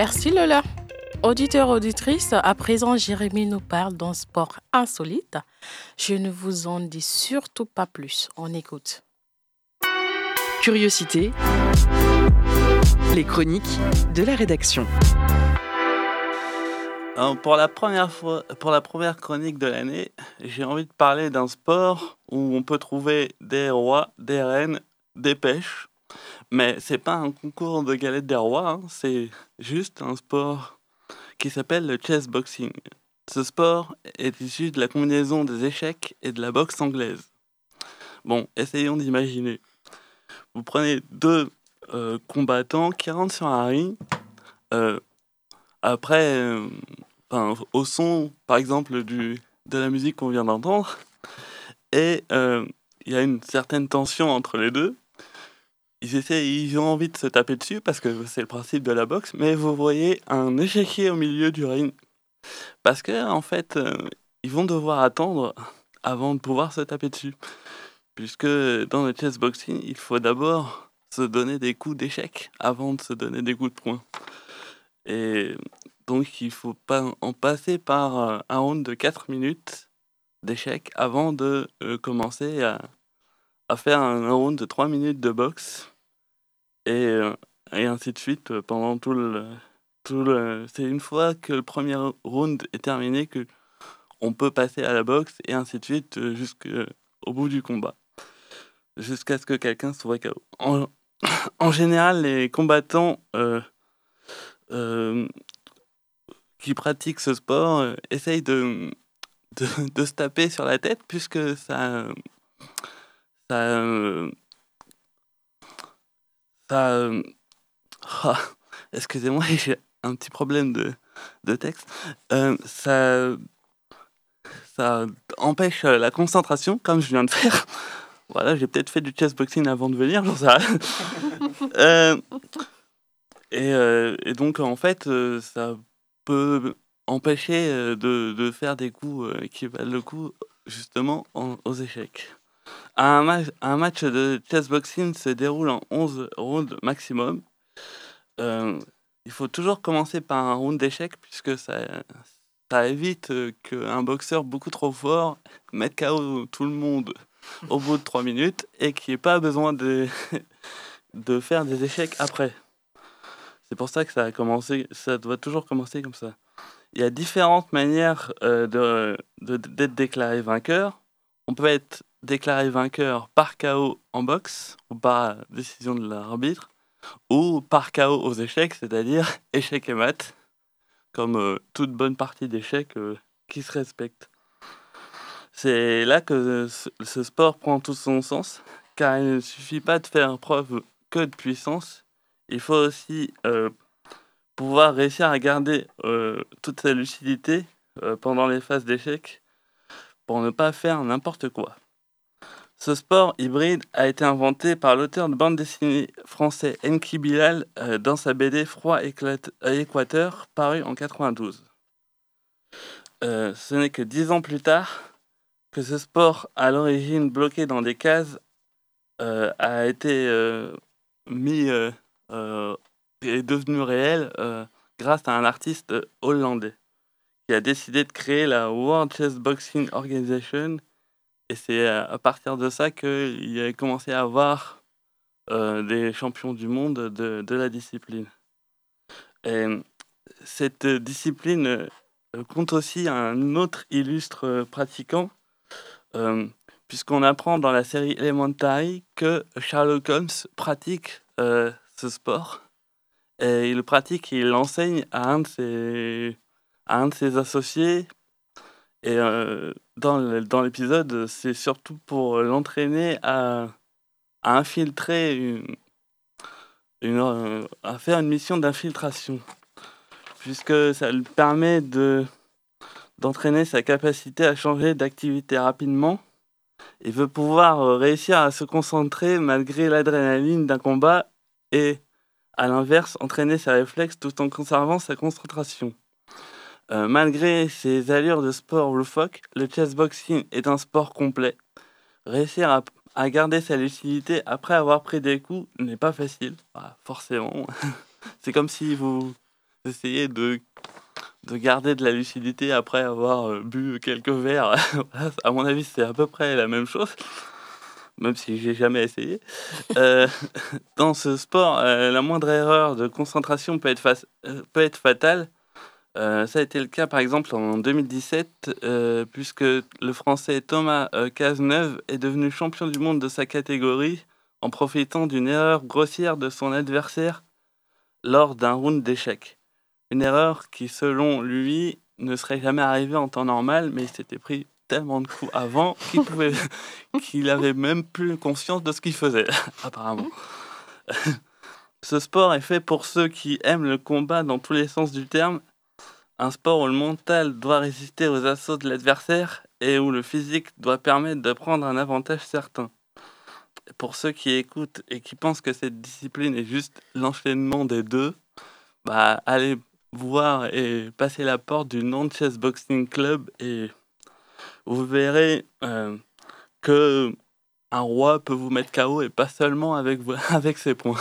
Merci Lola. Auditeurs, auditrices, à présent, Jérémy nous parle d'un sport insolite. Je ne vous en dis surtout pas plus. On écoute. Curiosité. Les chroniques de la rédaction. Alors, pour, la première fois, pour la première chronique de l'année, j'ai envie de parler d'un sport où on peut trouver des rois, des reines, des pêches. Mais c'est pas un concours de galettes des rois, hein, c'est juste un sport qui s'appelle le chess boxing. Ce sport est issu de la combinaison des échecs et de la boxe anglaise. Bon, essayons d'imaginer. Vous prenez deux euh, combattants qui rentrent sur un ring. euh, après, euh, au son, par exemple, du, de la musique qu'on vient d'entendre. Et il y a une certaine tension entre les deux. Ils, ils ont envie de se taper dessus parce que c'est le principe de la boxe, mais vous voyez un échiquier au milieu du ring. Parce que, en fait, euh, ils vont devoir attendre avant de pouvoir se taper dessus. puisque dans le chessboxing, il faut d'abord se donner des coups d'échec avant de se donner des coups de poing. Et donc, il faut pas en passer par euh, un round de 4 minutes d'échec avant de euh, commencer à, à faire un round de 3 minutes de boxe. Et, euh, et ainsi de suite euh, pendant tout le. Tout le c'est une fois que le premier round est terminé que on peut passer à la boxe et ainsi de suite euh, jusqu'au bout du combat. Jusqu'à ce que quelqu'un soit KO. En, (coughs) en général, les combattants qui pratiquent ce sport essayent de, de, de se taper sur la tête puisque ça. Ça. Euh, (laughs) ah, Excusez-moi, (laughs) j'ai un petit problème de, de texte. Euh, ça, ça empêche euh, la concentration, comme je viens de faire. (laughs) Voilà, j'ai peut-être fait du chessboxing avant de venir, j'en sais et, et donc, en fait, ça peut empêcher de, de faire des coups qui valent le coup, justement, en- aux échecs. Un, ma- un match de chessboxing se déroule en 11 rounds maximum. Euh, il faut toujours commencer par un round d'échecs puisque ça, ça évite qu'un boxeur beaucoup trop fort mette KO tout le monde au bout de 3 minutes et qu'il n'y pas besoin de, (laughs) de faire des échecs après. C'est pour ça que ça a commencé, ça doit toujours commencer comme ça. Il y a différentes manières euh, de, de- d'être déclaré vainqueur. On peut être déclaré vainqueur par KO en boxe ou par décision de l'arbitre ou par KO aux échecs, c'est-à-dire (laughs) échec et mat, comme euh, toute bonne partie d'échecs euh, qui se respecte. C'est là que ce, ce sport prend tout son sens, car il ne suffit pas de faire preuve que de puissance, il faut aussi euh, pouvoir réussir à garder euh, toute sa lucidité euh, pendant les phases d'échecs pour ne pas faire n'importe quoi. Ce sport hybride a été inventé par l'auteur de bande dessinée français Enki Bilal euh, dans sa BD Froid euh, Équateur, paru en 92. Euh, ce n'est que dix ans plus tard que ce sport, à l'origine bloqué dans des cases, a été mis est devenu réel grâce à un artiste hollandais qui a décidé de créer la World Chess Boxing Organization et c'est à partir de ça qu'il a commencé à avoir euh, des champions du monde de, de la discipline. Et cette discipline euh, compte aussi un autre illustre euh, pratiquant, puisqu'on apprend dans la série Elementary que Sherlock Holmes pratique ce sport. Et il pratique et il l'enseigne à un de ses, à un de ses associés. Et dans l'épisode, c'est surtout pour l'entraîner à, infiltrer une, euh, faire une mission d'infiltration, puisque ça lui permet de d'entraîner sa capacité à changer d'activité rapidement et veut pouvoir euh, réussir à se concentrer malgré l'adrénaline d'un combat et à l'inverse entraîner ses réflexes tout en conservant sa concentration. Euh, malgré ses allures de sport loufoque, le chessboxing est un sport complet. Réussir à, garder sa lucidité après avoir pris des coups n'est pas facile, Ah, forcément. (laughs) C'est comme si vous essayez de, de garder de la lucidité après avoir euh, bu quelques verres. (laughs) À mon avis, c'est à peu près la même chose, même si j'ai jamais essayé. Euh, (laughs) dans ce sport, la moindre erreur de concentration peut être, peut être fatale. Euh, ça a été le cas par exemple en 2017, euh, puisque le français Thomas euh, Cazeneuve est devenu champion du monde de sa catégorie en profitant d'une erreur grossière de son adversaire lors d'un round d'échecs. Une erreur qui, selon lui, ne serait jamais arrivée en temps normal, mais il s'était pris tellement de coups avant qu'il pouvait, (laughs) qu'il avait même plus conscience de ce qu'il faisait, (laughs) apparemment. (laughs) Ce sport est fait pour ceux qui aiment le combat dans tous les sens du terme un sport où le mental doit résister aux assauts de l'adversaire et où le physique doit permettre de prendre un avantage certain. Pour ceux qui écoutent et qui pensent que cette discipline est juste l'enchaînement des deux, bah allez voir et passer la porte du Non-Chess Boxing Club et vous verrez euh, que un roi peut vous mettre KO et pas seulement avec, (laughs) avec ses points.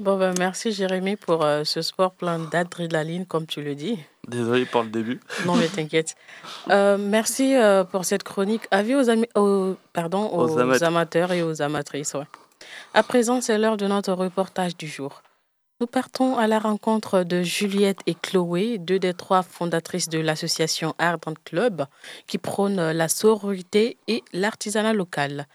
Bon, ben, merci Jérémy pour euh, ce sport plein d'adrénaline, comme tu le dis. Désolé pour le début. Non, mais t'inquiète. Euh, merci euh, pour cette chronique. Avis aux, ami- aux- pardon, aux, Aux amat- amateurs et aux amatrices. ouais. À présent, c'est l'heure de notre reportage du jour. Nous partons à la rencontre de Juliette et Chloé, deux des trois fondatrices de l'association Ardent Club, qui prône la sororité et l'artisanat local.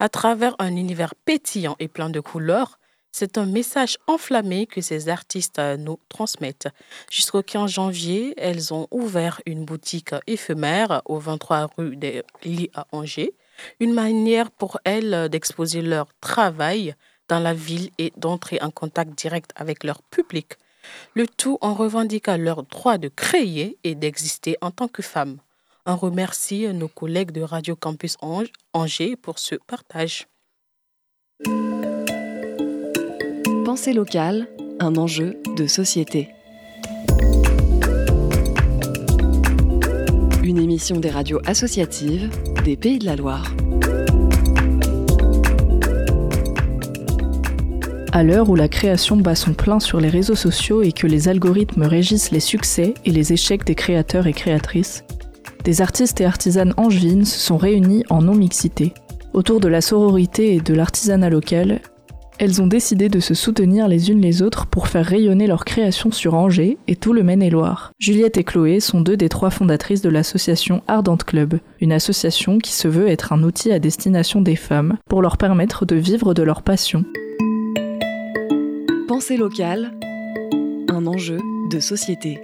À travers un univers pétillant et plein de couleurs, c'est un message enflammé que ces artistes euh, nous transmettent. Jusqu'au 15 janvier, elles ont ouvert une boutique éphémère au 23 rue des Lits à Angers, une manière pour elles d'exposer leur travail dans la ville et d'entrer en contact direct avec leur public. Le tout en revendiquant leur droit de créer et d'exister en tant que femmes. On remercie nos collègues de Radio Campus Ange- Angers pour ce partage. Pensée locale, un enjeu de société. Une émission des radios associatives des Pays de la Loire. À l'heure où la création bat son plein sur les réseaux sociaux et que les algorithmes régissent les succès et les échecs des créateurs et créatrices, des artistes et artisanes angevines se sont réunis en non-mixité. Autour de la sororité et de l'artisanat local, elles ont décidé de se soutenir les unes les autres pour faire rayonner leur création sur Angers et tout le Maine-et-Loire. Juliette et Chloé sont deux des trois fondatrices de l'association Ardente Club, une association qui se veut être un outil à destination des femmes pour leur permettre de vivre de leur passion. Pensée locale, un enjeu de société.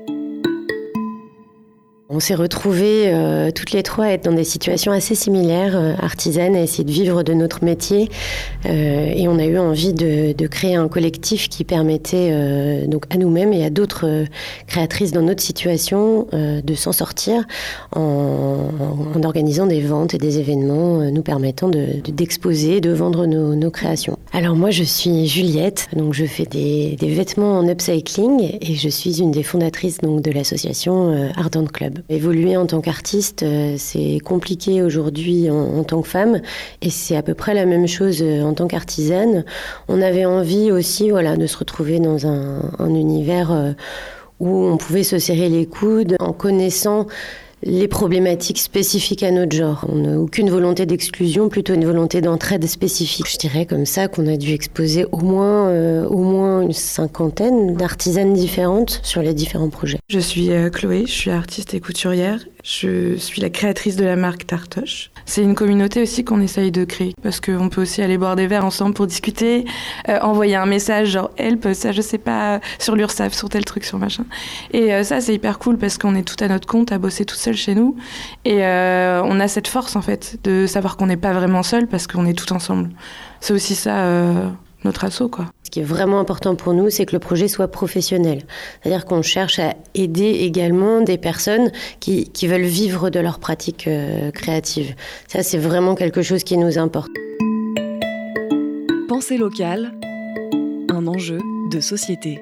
On s'est retrouvés euh, toutes les trois à être dans des situations assez similaires, euh, artisanes, à essayer de vivre de notre métier. Euh, et on a eu envie de, créer un collectif qui permettait euh, donc à nous-mêmes et à d'autres créatrices dans notre situation de s'en sortir en, organisant des ventes et des événements nous permettant de- de- d'exposer, de, vendre nos, créations. Alors moi je suis Juliette, donc je fais des, vêtements en upcycling et je suis une des fondatrices donc de l'association Ardent Club. Évoluer en tant qu'artiste, euh, c'est compliqué aujourd'hui en, tant que femme et c'est à peu près la même chose euh, en tant qu'artisane. On avait envie aussi voilà, de se retrouver dans un, un univers euh, où on pouvait se serrer les coudes en connaissant les problématiques spécifiques à notre genre. On n'a aucune volonté d'exclusion, plutôt une volonté d'entraide spécifique. Je dirais comme ça qu'on a dû exposer au moins, euh, au moins une cinquantaine d'artisanes différentes sur les différents projets. Je suis euh, Chloé, je suis artiste et couturière. Je suis la créatrice de la marque Tartoche. C'est une communauté aussi qu'on essaye de créer parce qu'on peut aussi aller boire des verres ensemble pour discuter, euh, envoyer un message genre help, ça je sais pas, sur l'URSSAF, sur tel truc, sur machin. Et euh, ça c'est hyper cool parce qu'on est tout à notre compte à bosser tout seul chez nous et euh, on a cette force en fait de savoir qu'on n'est pas vraiment seul parce qu'on est tout ensemble. C'est aussi ça notre assaut quoi. Ce qui est vraiment important pour nous, c'est que le projet soit professionnel. C'est-à-dire qu'on cherche à aider également des personnes qui, qui veulent vivre de leur pratique euh, créative. Ça, c'est vraiment quelque chose qui nous importe. Pensée locale, un enjeu de société.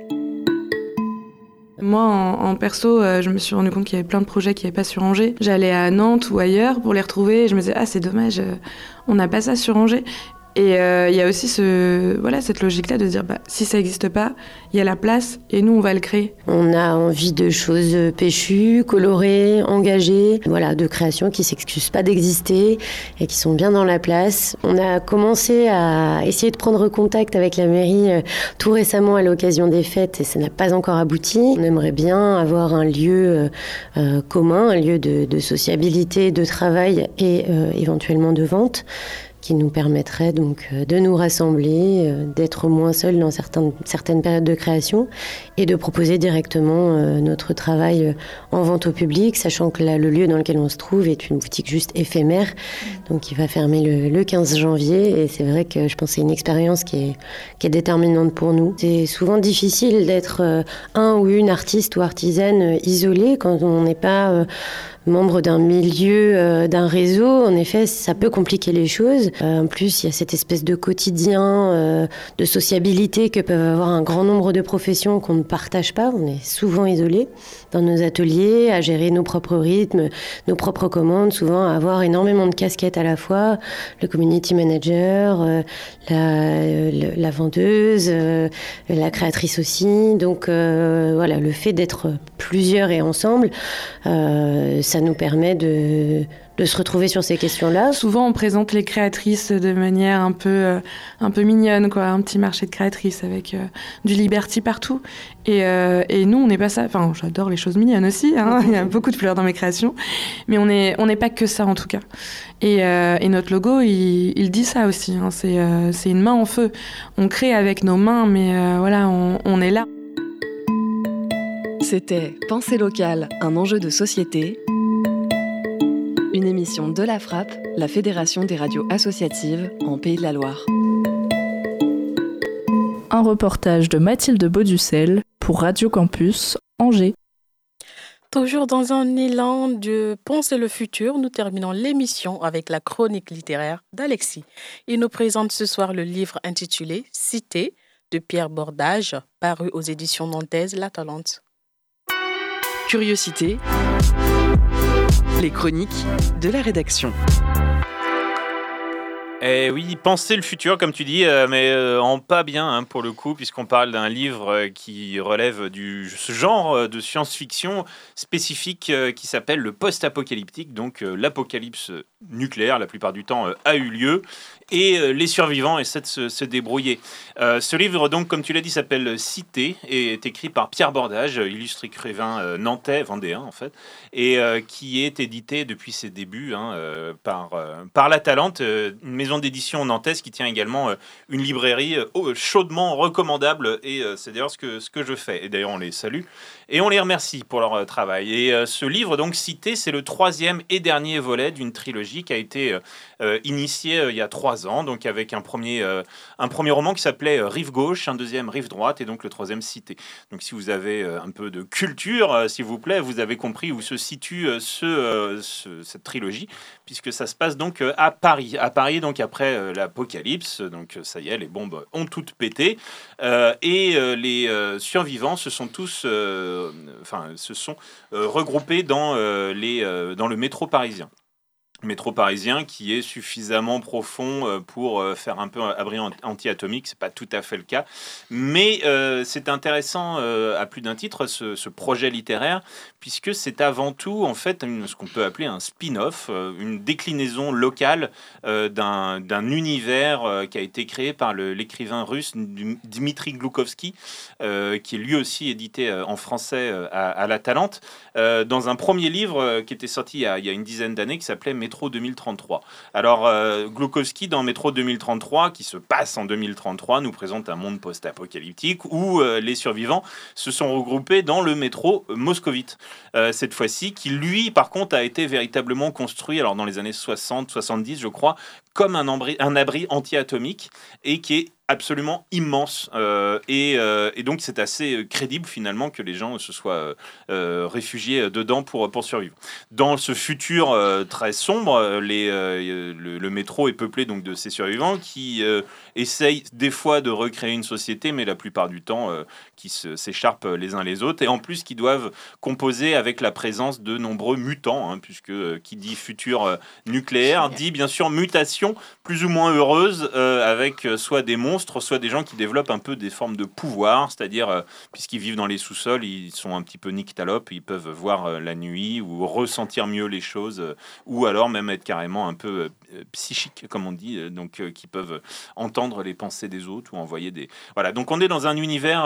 Moi, en, en perso, euh, je me suis rendu compte qu'il y avait plein de projets qui n'avaient pas sur Angers. J'allais à Nantes ou ailleurs pour les retrouver et je me disais, ah, c'est dommage, euh, on n'a pas ça sur Angers. Et euh, il y a aussi ce, voilà, cette logique-là de dire, bah, si ça n'existe pas, il y a la place et nous, on va le créer. On a envie de choses péchues, colorées, engagées, voilà, de créations qui s'excusent pas d'exister et qui sont bien dans la place. On a commencé à essayer de prendre contact avec la mairie euh, tout récemment à l'occasion des fêtes et ça n'a pas encore abouti. On aimerait bien avoir un lieu euh, euh, commun, un lieu de, sociabilité, de travail et euh, éventuellement de vente qui nous permettrait donc euh, de nous rassembler, euh, d'être moins seuls dans certaines, certaines périodes de création et de proposer directement euh, notre travail en vente au public, sachant que là, le lieu dans lequel on se trouve est une boutique juste éphémère, donc qui va fermer le, le 15 janvier. Et c'est vrai que je pense que c'est une expérience qui est, qui est déterminante pour nous. C'est souvent difficile d'être un ou une artiste ou artisane isolée quand on n'est pas... membre d'un milieu, euh, d'un réseau, en effet, ça peut compliquer les choses. Euh, en plus, il y a cette espèce de quotidien, euh, de sociabilité que peuvent avoir un grand nombre de professions qu'on ne partage pas. On est souvent isolés dans nos ateliers, à gérer nos propres rythmes, nos propres commandes, souvent à avoir énormément de casquettes à la fois, le community manager, la, la, vendeuse, la créatrice aussi. Donc voilà, le fait d'être plusieurs et ensemble, ça nous permet de de se retrouver sur ces questions-là. Souvent, on présente les créatrices de manière un peu, euh, un peu mignonne, quoi, un petit marché de créatrices avec euh, du liberty partout. Et, euh, et nous, on n'est pas ça. Enfin, j'adore les choses mignonnes aussi. Hein. (laughs) Il y a beaucoup de fleurs dans mes créations, mais on n'est on n'est pas que ça en tout cas. Et, et notre logo, il, il, dit ça aussi. Hein. C'est une main en feu. On crée avec nos mains, mais voilà, on, on est là. C'était Pensée locale, un enjeu de société une émission de la Frappe, la Fédération des radios associatives en Pays de la Loire. Un reportage de Mathilde Bauducel pour Radio Campus Angers. Toujours dans un élan de penser le futur, nous terminons l'émission avec la chronique littéraire d'Alexis. Il nous présente ce soir le livre intitulé Cité de Pierre Bordage, paru aux éditions nantaises La Talente. Curiosité les chroniques de la rédaction. Eh oui, penser le futur, comme tu dis, euh, mais euh, en pas bien hein, pour le coup, puisqu'on parle d'un livre euh, qui relève du ce genre de science-fiction spécifique qui s'appelle le post-apocalyptique, donc l'apocalypse nucléaire, la plupart du temps, a eu lieu, et euh, les survivants essaient de se, débrouiller. Euh, ce livre, donc, comme tu l'as dit, s'appelle Cité et est écrit par Pierre Bordage, illustre écrivain euh, nantais, vendéen en fait, et qui est édité depuis ses débuts hein, par, par La Talente, une maison d'édition nantaise qui tient également une librairie chaudement recommandable, et c'est d'ailleurs ce que, ce que je fais. Et d'ailleurs, on les salue et on les remercie pour leur travail. Et ce livre, donc, Cité, c'est le troisième et dernier volet d'une trilogie qui a été initiée il y a trois ans, donc avec un premier, euh, un premier roman qui s'appelait euh, Rive gauche, un deuxième Rive droite et donc le troisième Cité. Donc si vous avez euh, un peu de culture, s'il vous plaît, vous avez compris où se situe ce, cette trilogie, puisque ça se passe donc à Paris. À Paris, donc après l'apocalypse, donc ça y est, les bombes ont toutes pété, et les survivants se sont tous, enfin, se sont regroupés dans, les, dans le métro parisien métro parisien qui est suffisamment profond euh, pour euh, faire un peu abri anti-atomique. C'est pas tout à fait le cas, mais euh, c'est intéressant à plus d'un titre ce, projet littéraire puisque c'est avant tout en fait ce qu'on peut appeler un spin-off, une déclinaison locale d'un univers qui a été créé par l'écrivain russe Dmitri Gloukovski, qui est lui aussi édité en français à, la Talente, dans un premier livre qui était sorti il y a, il y a une dizaine d'années qui s'appelait Métro 2033. Alors, euh, dans Métro 2033, qui se passe en 2033, nous présente un monde post-apocalyptique où euh, les survivants se sont regroupés dans le métro moscovite. Euh, cette fois-ci, qui lui, par contre, a été véritablement construit, alors dans les années 60, 70, je crois, comme un, un abri anti-atomique et qui est absolument immense. Euh, euh, et, donc, c'est assez crédible finalement que les gens se soient euh, réfugiés dedans pour, pour survivre. Dans ce futur très sombre, les, le, métro est peuplé donc de ces survivants qui essayent des fois de recréer une société, mais la plupart du temps qui s'écharpent les uns les autres. Et en plus, qui doivent composer avec la présence de nombreux mutants, hein, puisque qui dit futur nucléaire dit bien sûr mutation plus ou moins heureuse avec soit des monstres soit des gens qui développent un peu des formes de pouvoir, c'est-à-dire, euh, puisqu'ils vivent dans les sous-sols, ils sont un petit peu nyctalopes, ils peuvent voir euh, la nuit ou ressentir mieux les choses, euh, ou alors même être carrément un peu psychiques, comme on dit, donc qui peuvent entendre les pensées des autres ou envoyer des... Voilà, donc on est dans un univers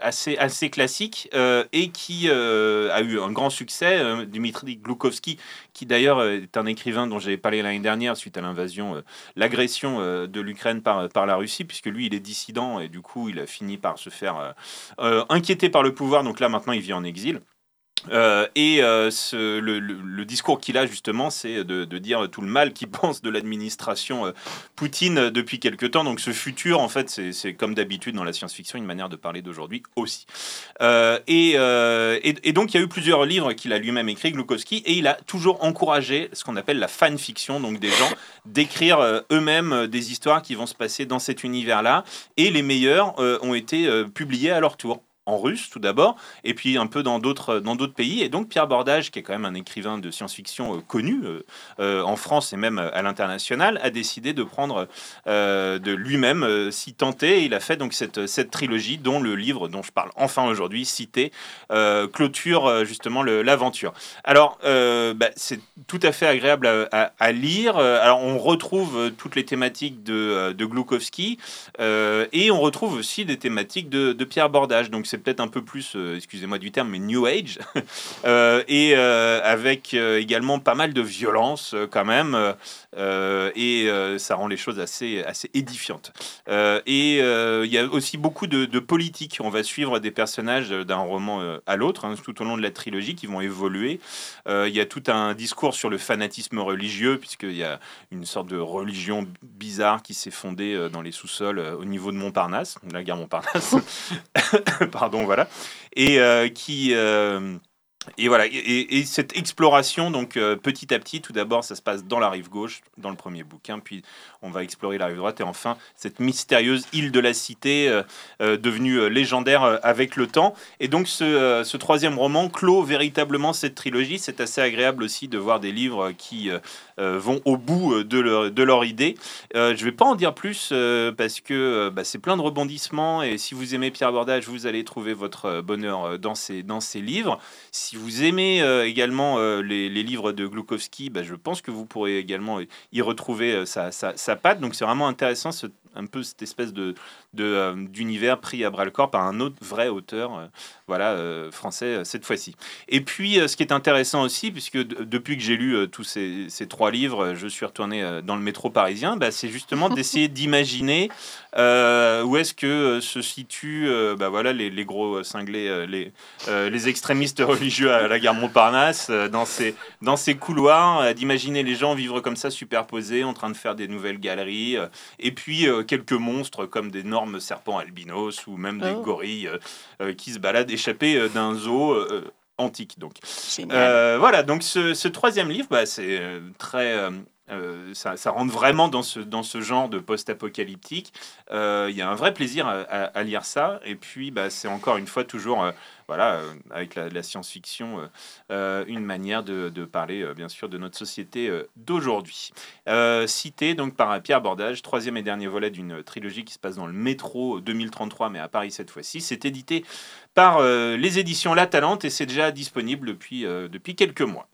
assez, assez classique et qui a eu un grand succès. Dimitri Gloukovski, qui d'ailleurs est un écrivain dont j'avais parlé l'année dernière suite à l'invasion, l'agression de l'Ukraine par, par la Russie, puisque lui, il est dissident et du coup, il a fini par se faire euh, euh, inquiéter par le pouvoir. Donc là, maintenant, il vit en exil. Euh, et euh, le, discours qu'il a justement, c'est de, dire tout le mal qu'il (laughs) pense de l'administration euh, Poutine depuis quelque temps. Donc ce futur, en fait, c'est comme d'habitude dans la science-fiction, une manière de parler d'aujourd'hui aussi. Et, et- donc il y a eu plusieurs livres qu'il a lui-même écrits, Glukowski, et il a toujours encouragé ce qu'on appelle la fanfiction, donc des gens (laughs) d'écrire eux-mêmes des histoires qui vont se passer dans cet univers-là. Et les meilleurs ont été publiés à leur tour en russe tout d'abord, et puis un peu dans d'autres dans d'autres pays. Et donc Pierre Bordage, qui est quand même un écrivain de science-fiction euh, connu euh, euh, en France et même à l'international, a décidé de prendre de lui-même s'y tenter. Il a fait donc cette, cette trilogie dont le livre dont je parle enfin aujourd'hui, Cité, clôture justement l'aventure. Alors bah, c'est tout à fait agréable à, lire. Alors on retrouve toutes les thématiques de, de et on retrouve aussi des thématiques de, de Pierre Bordage. Donc c'est peut-être un peu plus, euh, excusez-moi du terme, mais New Age. (laughs) Euh, et euh, avec également pas mal de violence quand même. et ça rend les choses assez, assez édifiantes. Et il y a aussi beaucoup de, politique. On va suivre des personnages d'un roman à l'autre hein, tout au long de la trilogie qui vont évoluer. Il y a tout un discours sur le fanatisme religieux, puisqu'il y a une sorte de religion bizarre qui s'est fondée dans les sous-sols au niveau de Montparnasse, la gare Montparnasse. (laughs) Pardon, voilà. Et euh, qui. euh, et voilà, et, et- et cette exploration, donc euh, petit à petit, tout d'abord, ça se passe dans la rive gauche, dans le premier bouquin, puis on va explorer la rive droite, et enfin, cette mystérieuse île de la cité, devenue légendaire avec le temps. Et donc, ce, ce troisième roman clôt véritablement cette trilogie. C'est assez agréable aussi de voir des livres qui vont au bout euh, de leur, de leur idée. Euh, je vais pas en dire plus euh, parce que euh, bah, c'est plein de rebondissements, et si vous aimez Pierre Bordage, vous allez trouver votre euh, bonheur euh, dans ces, dans ces livres. Si vous aimez euh, également euh, les, livres de Glukowski, bah, je pense que vous pourrez également y retrouver euh, sa, sa, patte. Donc c'est vraiment intéressant, un peu cette espèce de euh, d'univers pris à bras le corps par un autre vrai auteur, euh, voilà, euh, français cette fois-ci. Et puis, ce qui est intéressant aussi, puisque depuis que j'ai lu tous ces, ces trois livres, je suis retourné dans le métro parisien, bah, c'est justement (laughs) d'essayer d'imaginer où est-ce que se situent bah, voilà, les, les gros cinglés, les, les extrémistes (laughs) religieux à la gare Montparnasse, dans, ces, dans ces couloirs, d'imaginer les gens vivre comme ça, superposés, en train de faire des nouvelles galeries, et puis quelques monstres comme d'énormes serpents albinos ou même des Oh. gorilles euh, euh, qui se baladent échappés euh, d'un zoo antique. Donc, voilà. Donc, ce, ce troisième livre, bah, c'est très euh, ça, rentre vraiment dans ce, genre de post-apocalyptique. Euh, Il y a un vrai plaisir à, lire ça. Et puis, bah, c'est encore une fois toujours, euh, voilà, avec la, science-fiction, une manière de, de parler, bien sûr, de notre société d'aujourd'hui. Cité donc par Pierre Bordage, troisième et dernier volet d'une trilogie qui se passe dans le métro 2033, mais à Paris cette fois-ci. C'est édité par les éditions La Talente et c'est déjà disponible depuis, depuis quelques mois.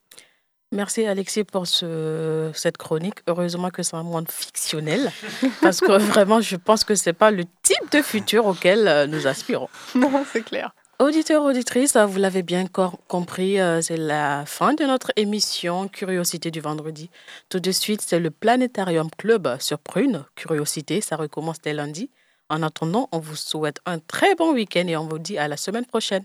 Merci Alexis pour ce, cette chronique. Heureusement que c'est un monde fictionnel, (laughs) parce que vraiment, je pense que c'est pas le type de futur auquel euh, nous aspirons. (laughs) Non, c'est clair. Auditeurs, auditrices, vous l'avez bien compris, euh, c'est la fin de notre émission Curiosité du vendredi. Tout de suite, c'est le Planétarium Club sur Prune. Curiosité, ça recommence dès lundi. En attendant, on vous souhaite un très bon week-end et on vous dit à la semaine prochaine.